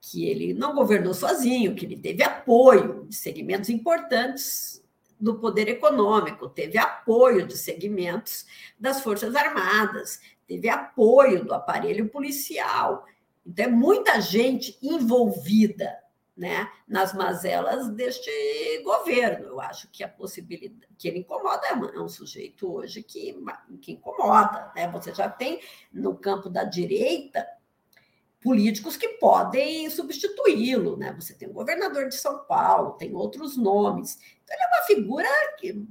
que ele não governou sozinho, que ele teve apoio de segmentos importantes do poder econômico, teve apoio de segmentos das Forças Armadas, teve apoio do aparelho policial. Então, é muita gente envolvida né, nas mazelas deste governo. Eu acho que a possibilidade que ele incomoda é, é um sujeito hoje que, que incomoda. Né? Você já tem no campo da direita políticos que podem substituí-lo. Né? Você tem o governador de São Paulo, tem outros nomes. Então, ele é uma figura que,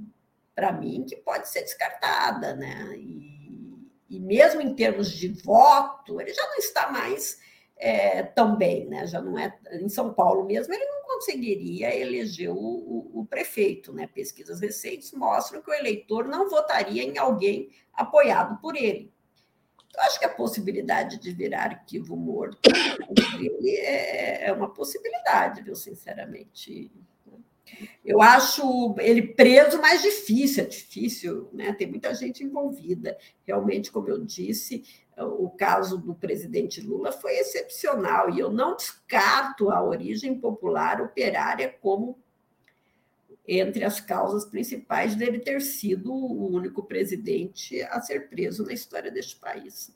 para mim, que pode ser descartada. Né? E, e mesmo em termos de voto, ele já não está mais é, também, né? Já não é em São Paulo mesmo, ele não conseguiria eleger o, o, o, prefeito, né? Pesquisas recentes mostram que o eleitor não votaria em alguém apoiado por ele. Eu acho que a possibilidade de virar arquivo morto é, é uma possibilidade, viu, sinceramente. Eu acho ele preso mais difícil, é difícil, né? Tem muita gente envolvida. Realmente, como eu disse, o caso do presidente Lula foi excepcional e eu não descarto a origem popular operária como entre as causas principais dele ter sido o único presidente a ser preso na história deste país.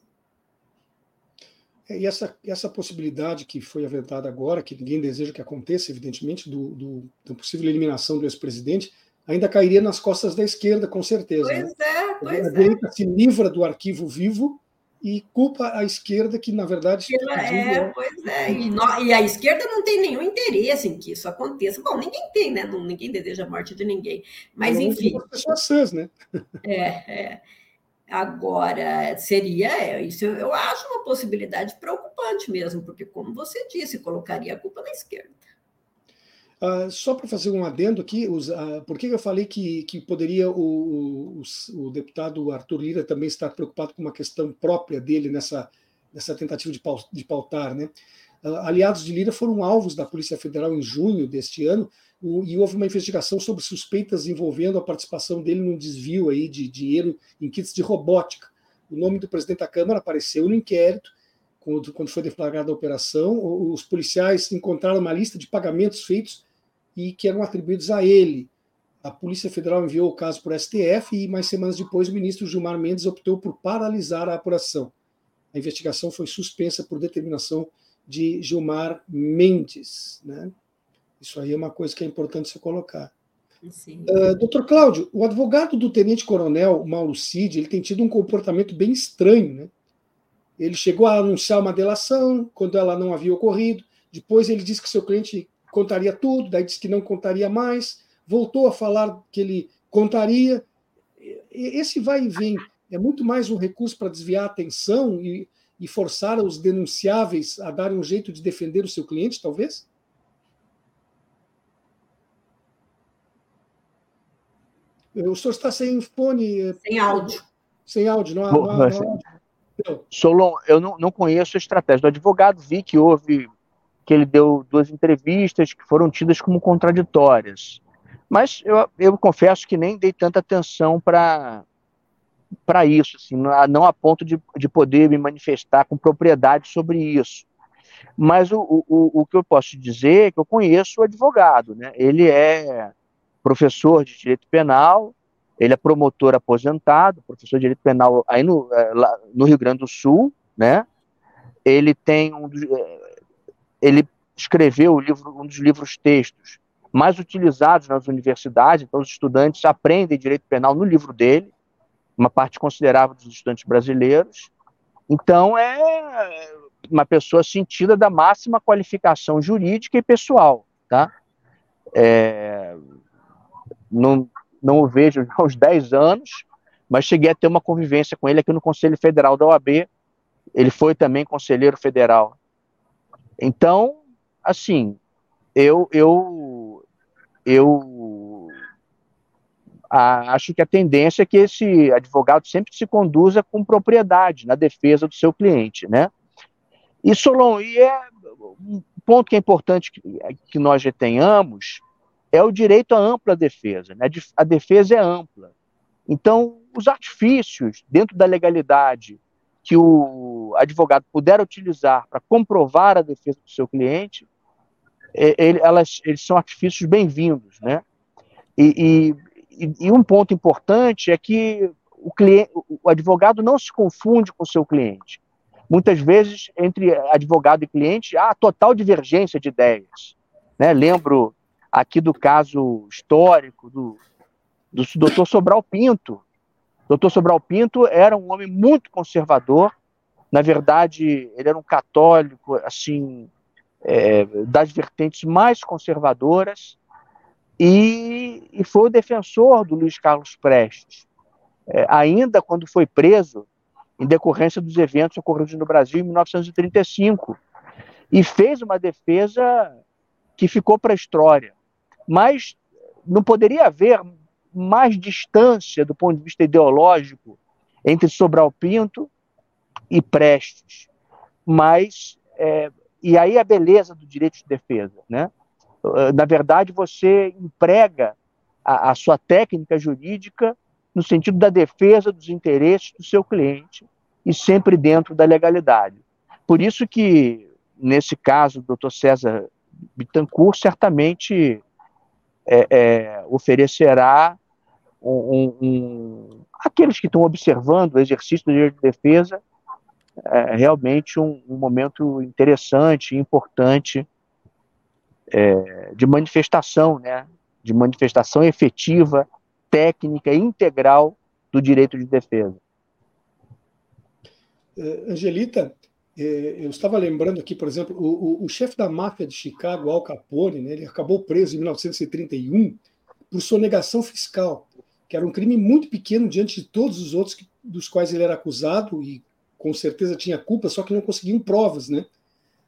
É, e essa, essa possibilidade que foi aventada agora, que ninguém deseja que aconteça, evidentemente, do, do, da possível eliminação do ex-presidente, ainda cairia nas costas da esquerda, com certeza. Pois né? é, pois a direita se livra do arquivo vivo e culpa a esquerda, que na verdade. É, pois é. E, no, e, a esquerda não tem nenhum interesse em que isso aconteça. Bom, ninguém tem, né? Não, ninguém deseja a morte de ninguém. Mas, enfim. As pessoas sãs, né? É, é. Agora, seria é, isso, eu acho uma possibilidade preocupante mesmo, porque, como você disse, colocaria a culpa na esquerda. Uh, só para fazer um adendo aqui, os, uh, por que eu falei que, que poderia o, o, o, deputado Arthur Lira também estar preocupado com uma questão própria dele nessa, nessa tentativa de, de pautar? Né? Uh, aliados de Lira foram alvos da Polícia Federal em junho deste ano o, e houve uma investigação sobre suspeitas envolvendo a participação dele num desvio aí de dinheiro em kits de robótica. O nome do presidente da Câmara apareceu no inquérito, quando foi deflagrada a operação. Os policiais encontraram uma lista de pagamentos feitos e que eram atribuídos a ele. A Polícia Federal enviou o caso para o STF e, mais semanas depois, o ministro Gilmar Mendes optou por paralisar a apuração. A investigação foi suspensa por determinação de Gilmar Mendes. Né? Isso aí é uma coisa que é importante se colocar. Uh, doutor Cláudio, o advogado do tenente-coronel Mauro Cid ele tem tido um comportamento bem estranho. Né? Ele chegou a anunciar uma delação quando ela não havia ocorrido. Depois ele disse que seu cliente contaria tudo, daí disse que não contaria mais, voltou a falar que ele contaria. Esse vai e vem é muito mais um recurso para desviar a atenção e, e forçar os denunciáveis a darem um jeito de defender o seu cliente, talvez? O senhor está sem fone. Sem áudio. Sem áudio, não há, não há, não há... Solon, eu não, não conheço a estratégia do advogado, vi que houve que ele deu duas entrevistas que foram tidas como contraditórias. Mas eu, eu confesso que nem dei tanta atenção para para isso, assim, não a ponto de, de poder me manifestar com propriedade sobre isso. Mas o, o, o que eu posso dizer é que eu conheço o advogado, né? Ele é professor de direito penal, ele é promotor aposentado, professor de direito penal aí no, lá, no Rio Grande do Sul, né? Ele tem um, ele escreveu o livro, um dos livros textos mais utilizados nas universidades, então os estudantes aprendem direito penal no livro dele, uma parte considerável dos estudantes brasileiros. Então é uma pessoa sentida da máxima qualificação jurídica e pessoal, tá? É, não, não o vejo há uns 10 anos, mas cheguei a ter uma convivência com ele aqui no Conselho Federal da OAB. Ele foi também conselheiro federal então, assim, eu eu eu acho que a tendência é que esse advogado sempre se conduza com propriedade na defesa do seu cliente, né? E Solon, e é ponto que é importante que, que nós retenhamos é o direito à ampla defesa. Né? A defesa é ampla. Então, os artifícios dentro da legalidade que o advogado puder utilizar para comprovar a defesa do seu cliente, ele, elas, eles são artifícios bem-vindos, né? E, e, e, um ponto importante é que o, cliente, o advogado não se confunde com o seu cliente. Muitas vezes, entre advogado e cliente, há total divergência de ideias. Né? Lembro aqui do caso histórico do, do Dr. Sobral Pinto. Dr. Sobral Pinto era um homem muito conservador. Na verdade, ele era um católico, assim, é, das vertentes mais conservadoras e, e, foi o defensor do Luiz Carlos Prestes. É, ainda quando foi preso, em decorrência dos eventos ocorridos no Brasil em 1935, e fez uma defesa que ficou para a história. Mas não poderia haver mais distância do ponto de vista ideológico entre Sobral Pinto e Prestes. Mas, é, e aí a beleza do direito de defesa, né? Na verdade, você emprega a, a sua técnica jurídica no sentido da defesa dos interesses do seu cliente e sempre dentro da legalidade. Por isso que, nesse caso, o doutor César Bittencourt certamente é, é, oferecerá um, um, aqueles que estão observando o exercício do direito de defesa é, realmente um, um momento interessante, importante é, de manifestação, né, de manifestação efetiva, técnica integral do direito de defesa. Uh, Angelita, eh, eu estava lembrando aqui, por exemplo, o, o, o, chefe da máfia de Chicago, Al Capone, né, ele acabou preso em 1931 por sonegação fiscal, que era um crime muito pequeno diante de todos os outros que, dos quais ele era acusado e com certeza tinha culpa, só que não conseguiam provas, né?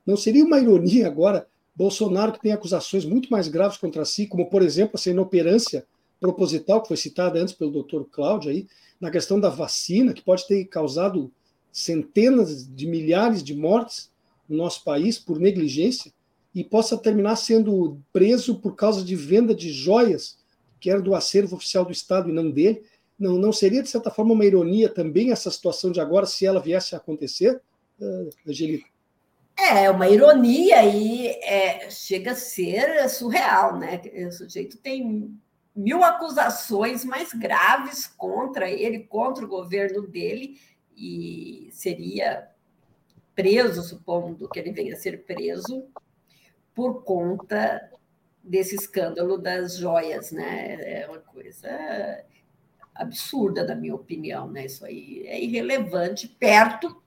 Não seria uma ironia agora Bolsonaro que tem acusações muito mais graves contra si, como por exemplo essa inoperância proposital que foi citada antes pelo Dr. Cláudio aí, na questão da vacina, que pode ter causado centenas de milhares de mortes no nosso país por negligência e possa terminar sendo preso por causa de venda de joias que era do acervo oficial do Estado e não dele. Não, não seria, de certa forma, uma ironia também essa situação de agora, se ela viesse a acontecer, uh, Angelita? É, uma ironia e é, chega a ser surreal, né? O sujeito tem mil acusações mais graves contra ele, contra o governo dele, e seria preso, supondo que ele venha a ser preso, por conta desse escândalo das joias, né? É uma coisa absurda, na minha opinião, né? Isso aí é irrelevante perto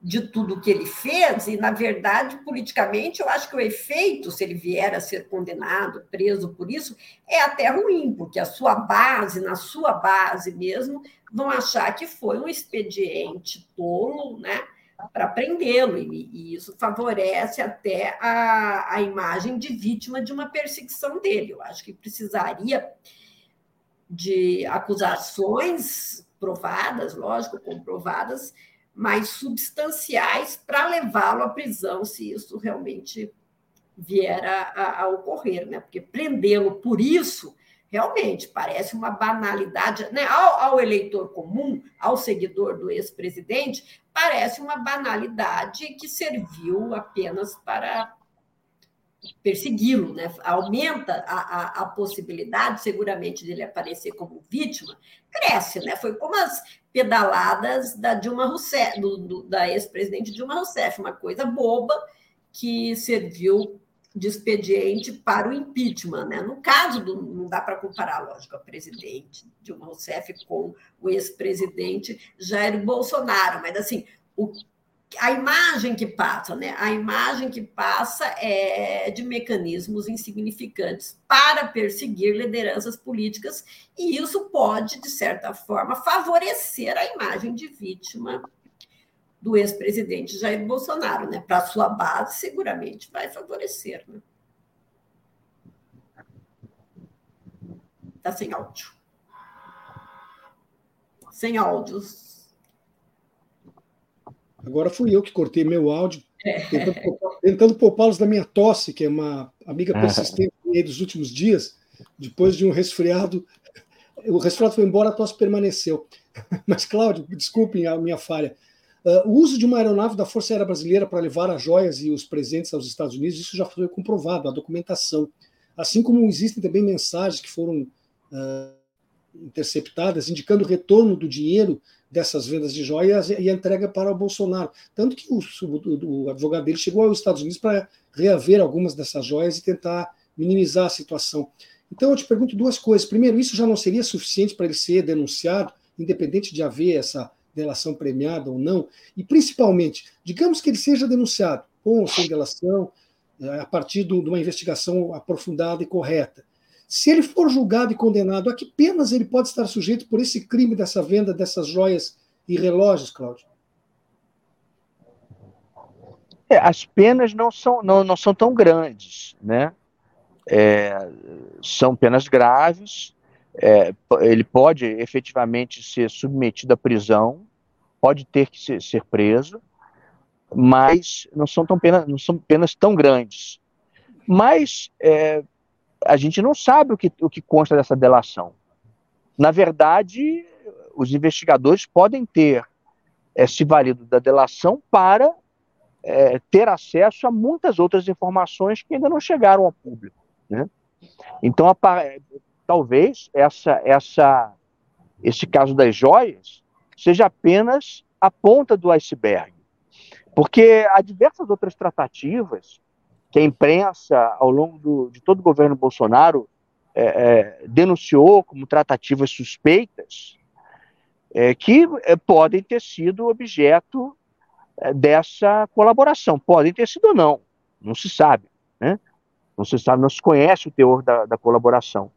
de tudo que ele fez, e, na verdade, politicamente, eu acho que o efeito, se ele vier a ser condenado, preso por isso, é até ruim, porque a sua base, na sua base mesmo, vão achar que foi um expediente tolo, né? Para prendê-lo, e, e, isso favorece até a, a imagem de vítima de uma perseguição dele. Eu acho que precisaria de acusações provadas, lógico, comprovadas, mais substanciais para levá-lo à prisão, se isso realmente vier a, a ocorrer, né? Porque prendê-lo por isso realmente parece uma banalidade, né? Ao, ao eleitor comum, ao seguidor do ex-presidente, parece uma banalidade que serviu apenas para persegui-lo, né? aumenta a, a, a, possibilidade, seguramente, dele aparecer como vítima, cresce, né? Foi como as pedaladas da Dilma Rousseff, do, do, da ex-presidente Dilma Rousseff, uma coisa boba que serviu de expediente para o impeachment, né? No caso do, não dá para comparar, lógico, a presidente Dilma Rousseff com o ex-presidente Jair Bolsonaro, mas assim, o a imagem que passa, né? A imagem que passa é de mecanismos insignificantes para perseguir lideranças políticas, e isso pode, de certa forma, favorecer a imagem de vítima do ex-presidente Jair Bolsonaro, né? Para sua base, seguramente vai favorecer, né? Está sem áudio. Sem áudios. Agora fui eu que cortei meu áudio, tentando colocar tentando poupá-los da minha tosse, que é uma amiga persistente dos últimos dias, depois de um resfriado. O resfriado foi embora, a tosse permaneceu. Mas, Cláudio, desculpem a minha falha. Uh, o uso de uma aeronave da Força Aérea Brasileira para levar as joias e os presentes aos Estados Unidos, isso já foi comprovado, a documentação. Assim como existem também mensagens que foram uh, interceptadas, indicando o retorno do dinheiro dessas vendas de joias e a entrega para o Bolsonaro. Tanto que o, o, o advogado dele chegou aos Estados Unidos para reaver algumas dessas joias e tentar minimizar a situação. Então eu te pergunto duas coisas. Primeiro, isso já não seria suficiente para ele ser denunciado, independente de haver essa delação premiada ou não? E principalmente, digamos que ele seja denunciado com ou sem delação, eh, a partir de uma investigação aprofundada e correta. Se ele for julgado e condenado, a que penas ele pode estar sujeito por esse crime dessa venda dessas joias e relógios, Cláudio? É, as penas não são, não, não são tão grandes, né? É, são penas graves. É, ele pode efetivamente ser submetido à prisão, pode ter que ser, ser preso, mas não são, tão penas, não são penas tão grandes. Mas é, a gente não sabe o que, o que consta dessa delação. Na verdade, os investigadores podem ter é, se valido da delação para é, ter acesso a muitas outras informações que ainda não chegaram ao público. Né? Então, a, talvez essa, essa, esse caso das joias seja apenas a ponta do iceberg, porque há diversas outras tratativas que a imprensa, ao longo do, de todo o governo Bolsonaro, é, é, denunciou como tratativas suspeitas, é, que é, podem ter sido objeto é, dessa colaboração. Podem ter sido ou não, não se sabe. Né? Não se sabe, não se conhece o teor da, da colaboração.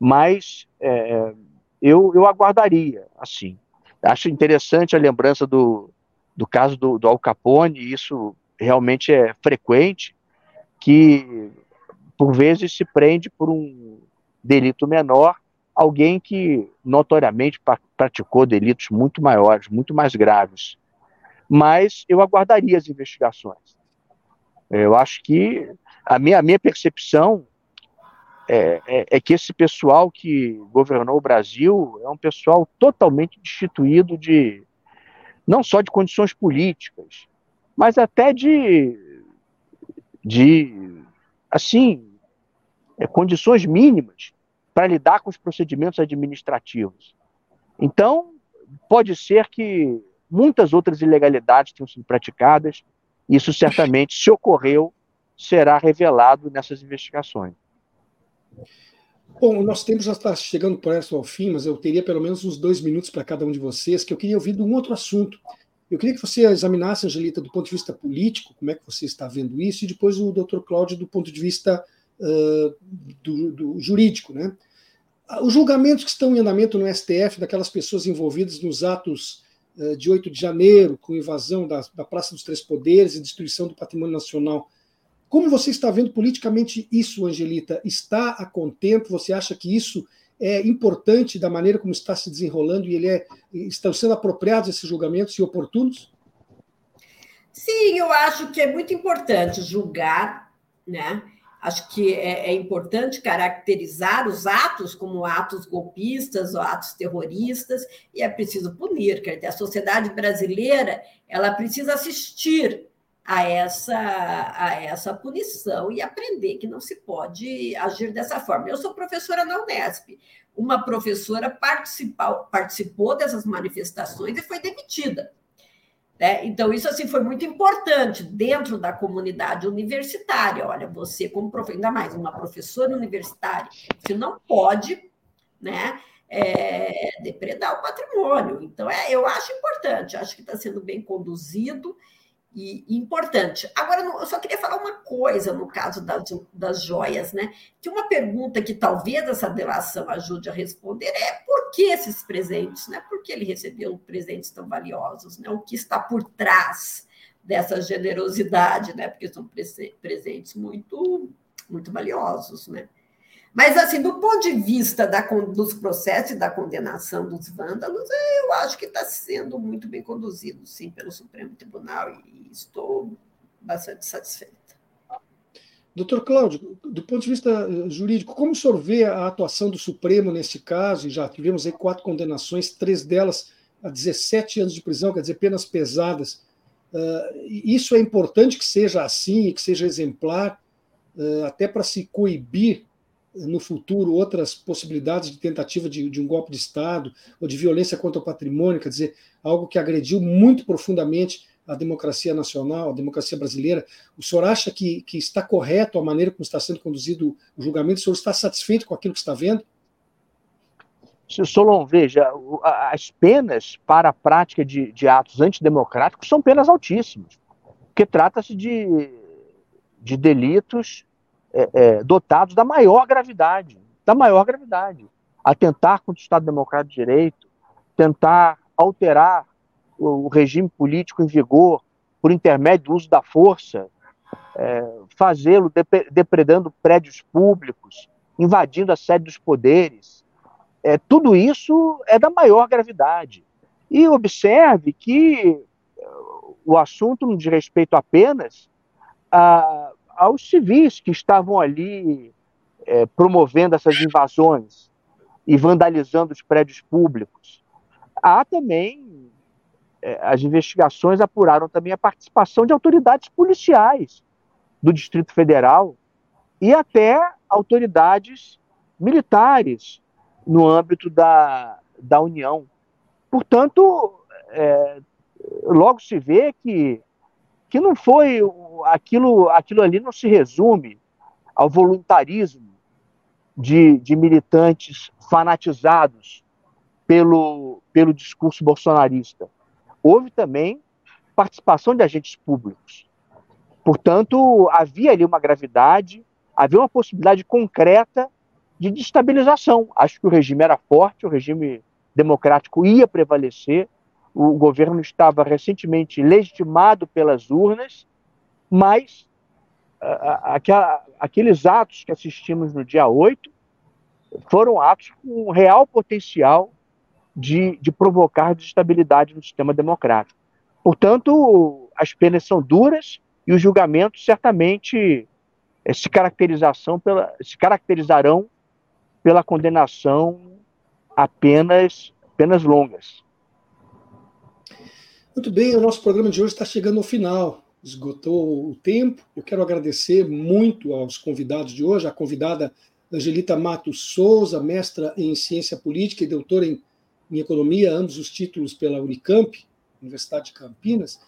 Mas é, eu, eu aguardaria, assim. Acho interessante a lembrança do, do caso do, do Al Capone, isso realmente é frequente, que por vezes se prende por um delito menor alguém que notoriamente praticou delitos muito maiores, muito mais graves. Mas eu aguardaria as investigações. Eu acho que a minha, a minha percepção é, é, é, que esse pessoal que governou o Brasil é um pessoal totalmente destituído de não só de condições políticas, mas até de de, assim, é, condições mínimas para lidar com os procedimentos administrativos. Então, pode ser que muitas outras ilegalidades tenham sido praticadas, isso certamente, se ocorreu, será revelado nessas investigações. Bom, nosso tempo já está chegando perto ao fim, mas eu teria pelo menos uns dois minutos para cada um de vocês, que eu queria ouvir de um outro assunto, eu queria que você examinasse, Angelita, do ponto de vista político, como é que você está vendo isso, e depois o doutor Cláudio do ponto de vista uh, do, do, jurídico. Né? Os julgamentos que estão em andamento no STF daquelas pessoas envolvidas nos atos uh, de 8 de janeiro, com invasão da, da Praça dos Três Poderes e destruição do patrimônio nacional, como você está vendo politicamente isso, Angelita? Está a contento? Você acha que isso é importante da maneira como está se desenrolando e ele é, estão sendo apropriados esses julgamentos e oportunos? Sim, eu acho que é muito importante julgar, né? Acho que é, é importante caracterizar os atos como atos golpistas ou atos terroristas e é preciso punir. Quer dizer, a sociedade brasileira ela precisa assistir a essa, a essa punição e aprender que não se pode agir dessa forma. Eu sou professora na Unesp. Uma professora participou, dessas manifestações e foi demitida. Né? Então, isso assim foi muito importante dentro da comunidade universitária. Olha, você, como professor, ainda mais uma professora universitária, você não pode né, é, depredar o patrimônio. Então, é, eu acho importante, acho que está sendo bem conduzido e, importante. Agora, eu só queria falar uma coisa no caso das, das joias, né? Que uma pergunta que talvez essa delação ajude a responder é por que esses presentes, né? Por que ele recebeu presentes tão valiosos, né? O que está por trás dessa generosidade, né? Porque são presentes muito, muito valiosos, né? Mas, assim, do ponto de vista da, dos processos e da condenação dos vândalos, eu acho que está sendo muito bem conduzido, sim, pelo Supremo Tribunal e estou bastante satisfeita. Doutor Cláudio, do ponto de vista eh, jurídico, como vê a atuação do Supremo nesse caso? E já tivemos aí quatro condenações, três delas a 17 anos de prisão, quer dizer, penas pesadas. Uh, isso é importante que seja assim, que seja exemplar, uh, até para se coibir no futuro outras possibilidades de tentativa de, de, um golpe de Estado ou de violência contra o patrimônio, quer dizer, algo que agrediu muito profundamente a democracia nacional, a democracia brasileira. O senhor acha que, que está correto a maneira como está sendo conduzido o julgamento? O senhor está satisfeito com aquilo que está vendo? Solon, veja, as penas para a prática de, de atos antidemocráticos são penas altíssimas, porque trata-se de, de delitos é, é, dotados da maior gravidade, da maior gravidade. Atentar contra o Estado Democrático de Direito, tentar alterar o, o regime político em vigor por intermédio do uso da força, é, fazê-lo depredando prédios públicos, invadindo a sede dos poderes, é, tudo isso é da maior gravidade. E observe que o assunto não diz respeito apenas a, aos civis que estavam ali é, promovendo essas invasões e vandalizando os prédios públicos. Há também, é, as investigações apuraram também a participação de autoridades policiais do Distrito Federal e até autoridades militares no âmbito da, da União. Portanto, é, logo se vê que, que não foi aquilo, aquilo ali não se resume ao voluntarismo de, de militantes fanatizados pelo, pelo discurso bolsonarista. Houve também participação de agentes públicos. Portanto, havia ali uma gravidade, havia uma possibilidade concreta de destabilização. Acho que o regime era forte, o regime democrático ia prevalecer, o governo estava recentemente legitimado pelas urnas, mas aqueles atos que assistimos no dia 8 foram atos com real potencial de, de provocar desestabilidade no sistema democrático. Portanto, as penas são duras e os julgamentos certamente eh, se, caracterização pela, se caracterizarão pela condenação a penas, penas longas. Muito bem, o nosso programa de hoje está chegando ao final. Esgotou o tempo. Eu quero agradecer muito aos convidados de hoje, a convidada Angelita Matos Souza, mestra em ciência política e doutora em, em economia, ambos os títulos pela Unicamp, Universidade de Campinas,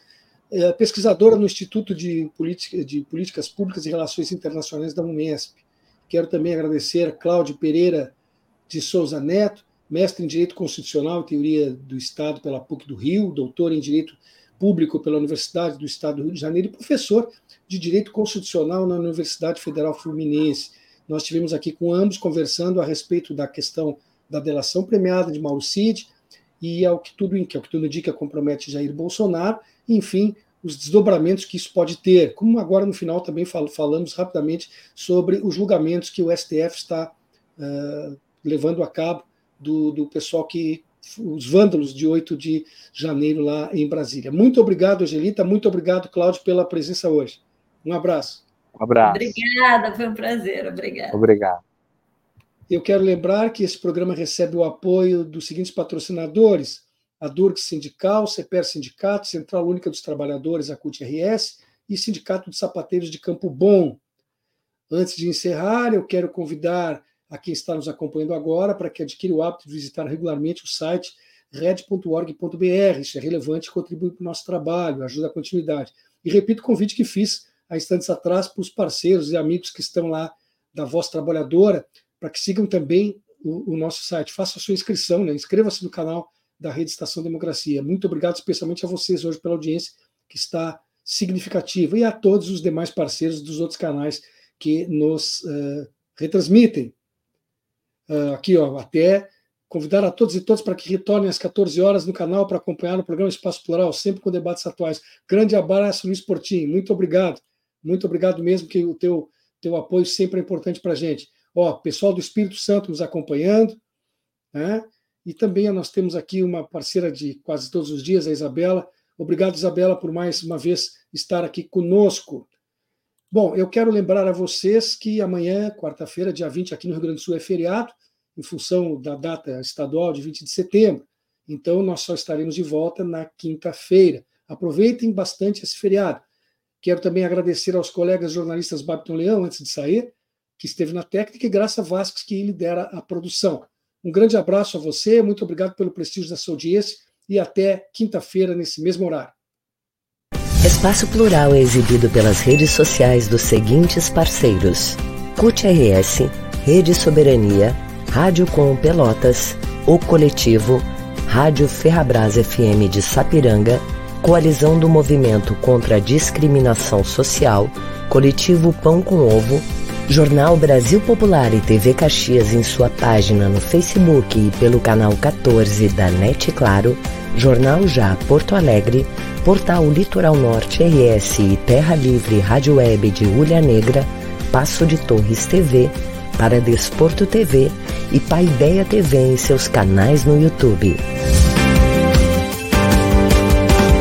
é pesquisadora no Instituto de, Política, de Políticas Públicas e Relações Internacionais da Unesp. Quero também agradecer a Cláudio Pereira de Souza Neto, mestre em Direito Constitucional e Teoria do Estado pela PUC do Rio, doutor em Direito Público pela Universidade do Estado do Rio de Janeiro e professor de Direito Constitucional na Universidade Federal Fluminense. Nós tivemos aqui com ambos conversando a respeito da questão da delação premiada de Mauro Cid e ao que tudo, ao que tudo indica compromete Jair Bolsonaro, enfim, os desdobramentos que isso pode ter, como agora no final também falamos rapidamente sobre os julgamentos que o STF está uh, levando a cabo do, do pessoal que os vândalos de 8 de janeiro lá em Brasília. Muito obrigado, Angelita, muito obrigado, Cláudio, pela presença hoje. Um abraço. Um abraço. Obrigada, foi um prazer, obrigado. Obrigado. Eu quero lembrar que esse programa recebe o apoio dos seguintes patrocinadores: a Durg Sindical, CEPER Sindicato, Central Única dos Trabalhadores, a CUT-RS e Sindicato de Sapateiros de Campo Bom. Antes de encerrar, eu quero convidar a quem está nos acompanhando agora para que adquira o hábito de visitar regularmente o site red.org.br. Isso é relevante e contribui para o nosso trabalho, ajuda a continuidade. E repito o convite que fiz há instantes atrás para os parceiros e amigos que estão lá da Voz Trabalhadora, para que sigam também o, o nosso site. Faça a sua inscrição, né? inscreva-se no canal da Rede Estação Democracia. Muito obrigado especialmente a vocês hoje pela audiência que está significativa e a todos os demais parceiros dos outros canais que nos uh, retransmitem. Uh, aqui, ó, até convidar a todos e todas para que retornem às 14 horas no canal para acompanhar o programa Espaço Plural, sempre com debates atuais. Grande abraço, Luiz Portinho. Muito obrigado. Muito obrigado mesmo, que o teu, teu apoio sempre é importante para a gente. Ó, pessoal do Espírito Santo nos acompanhando, né? E também nós temos aqui uma parceira de quase todos os dias, a Isabela. Obrigado, Isabela, por mais uma vez estar aqui conosco. Bom, eu quero lembrar a vocês que amanhã, quarta-feira, dia 20, aqui no Rio Grande do Sul é feriado, em função da data estadual de 20 de setembro. Então, nós só estaremos de volta na quinta-feira. Aproveitem bastante esse feriado. Quero também agradecer aos colegas jornalistas Babiton Leão, antes de sair, que esteve na técnica, e Graça Vasques, que lidera a produção. Um grande abraço a você, muito obrigado pelo prestígio da sua audiência e até quinta-feira, nesse mesmo horário. Espaço Plural é exibido pelas redes sociais dos seguintes parceiros: CUT RS, Rede Soberania, Rádio Com Pelotas, O Coletivo, Rádio Ferrabras FM de Sapiranga, Coalizão do Movimento contra a Discriminação Social, Coletivo Pão com Ovo, Jornal Brasil Popular e TV Caxias em sua página no Facebook e pelo canal 14 da NET Claro, Jornal Já Porto Alegre, Portal Litoral Norte RS e Terra Livre Rádio Web de Ulha Negra, Passo de Torres TV, para Desporto TV e Paideia TV em seus canais no YouTube.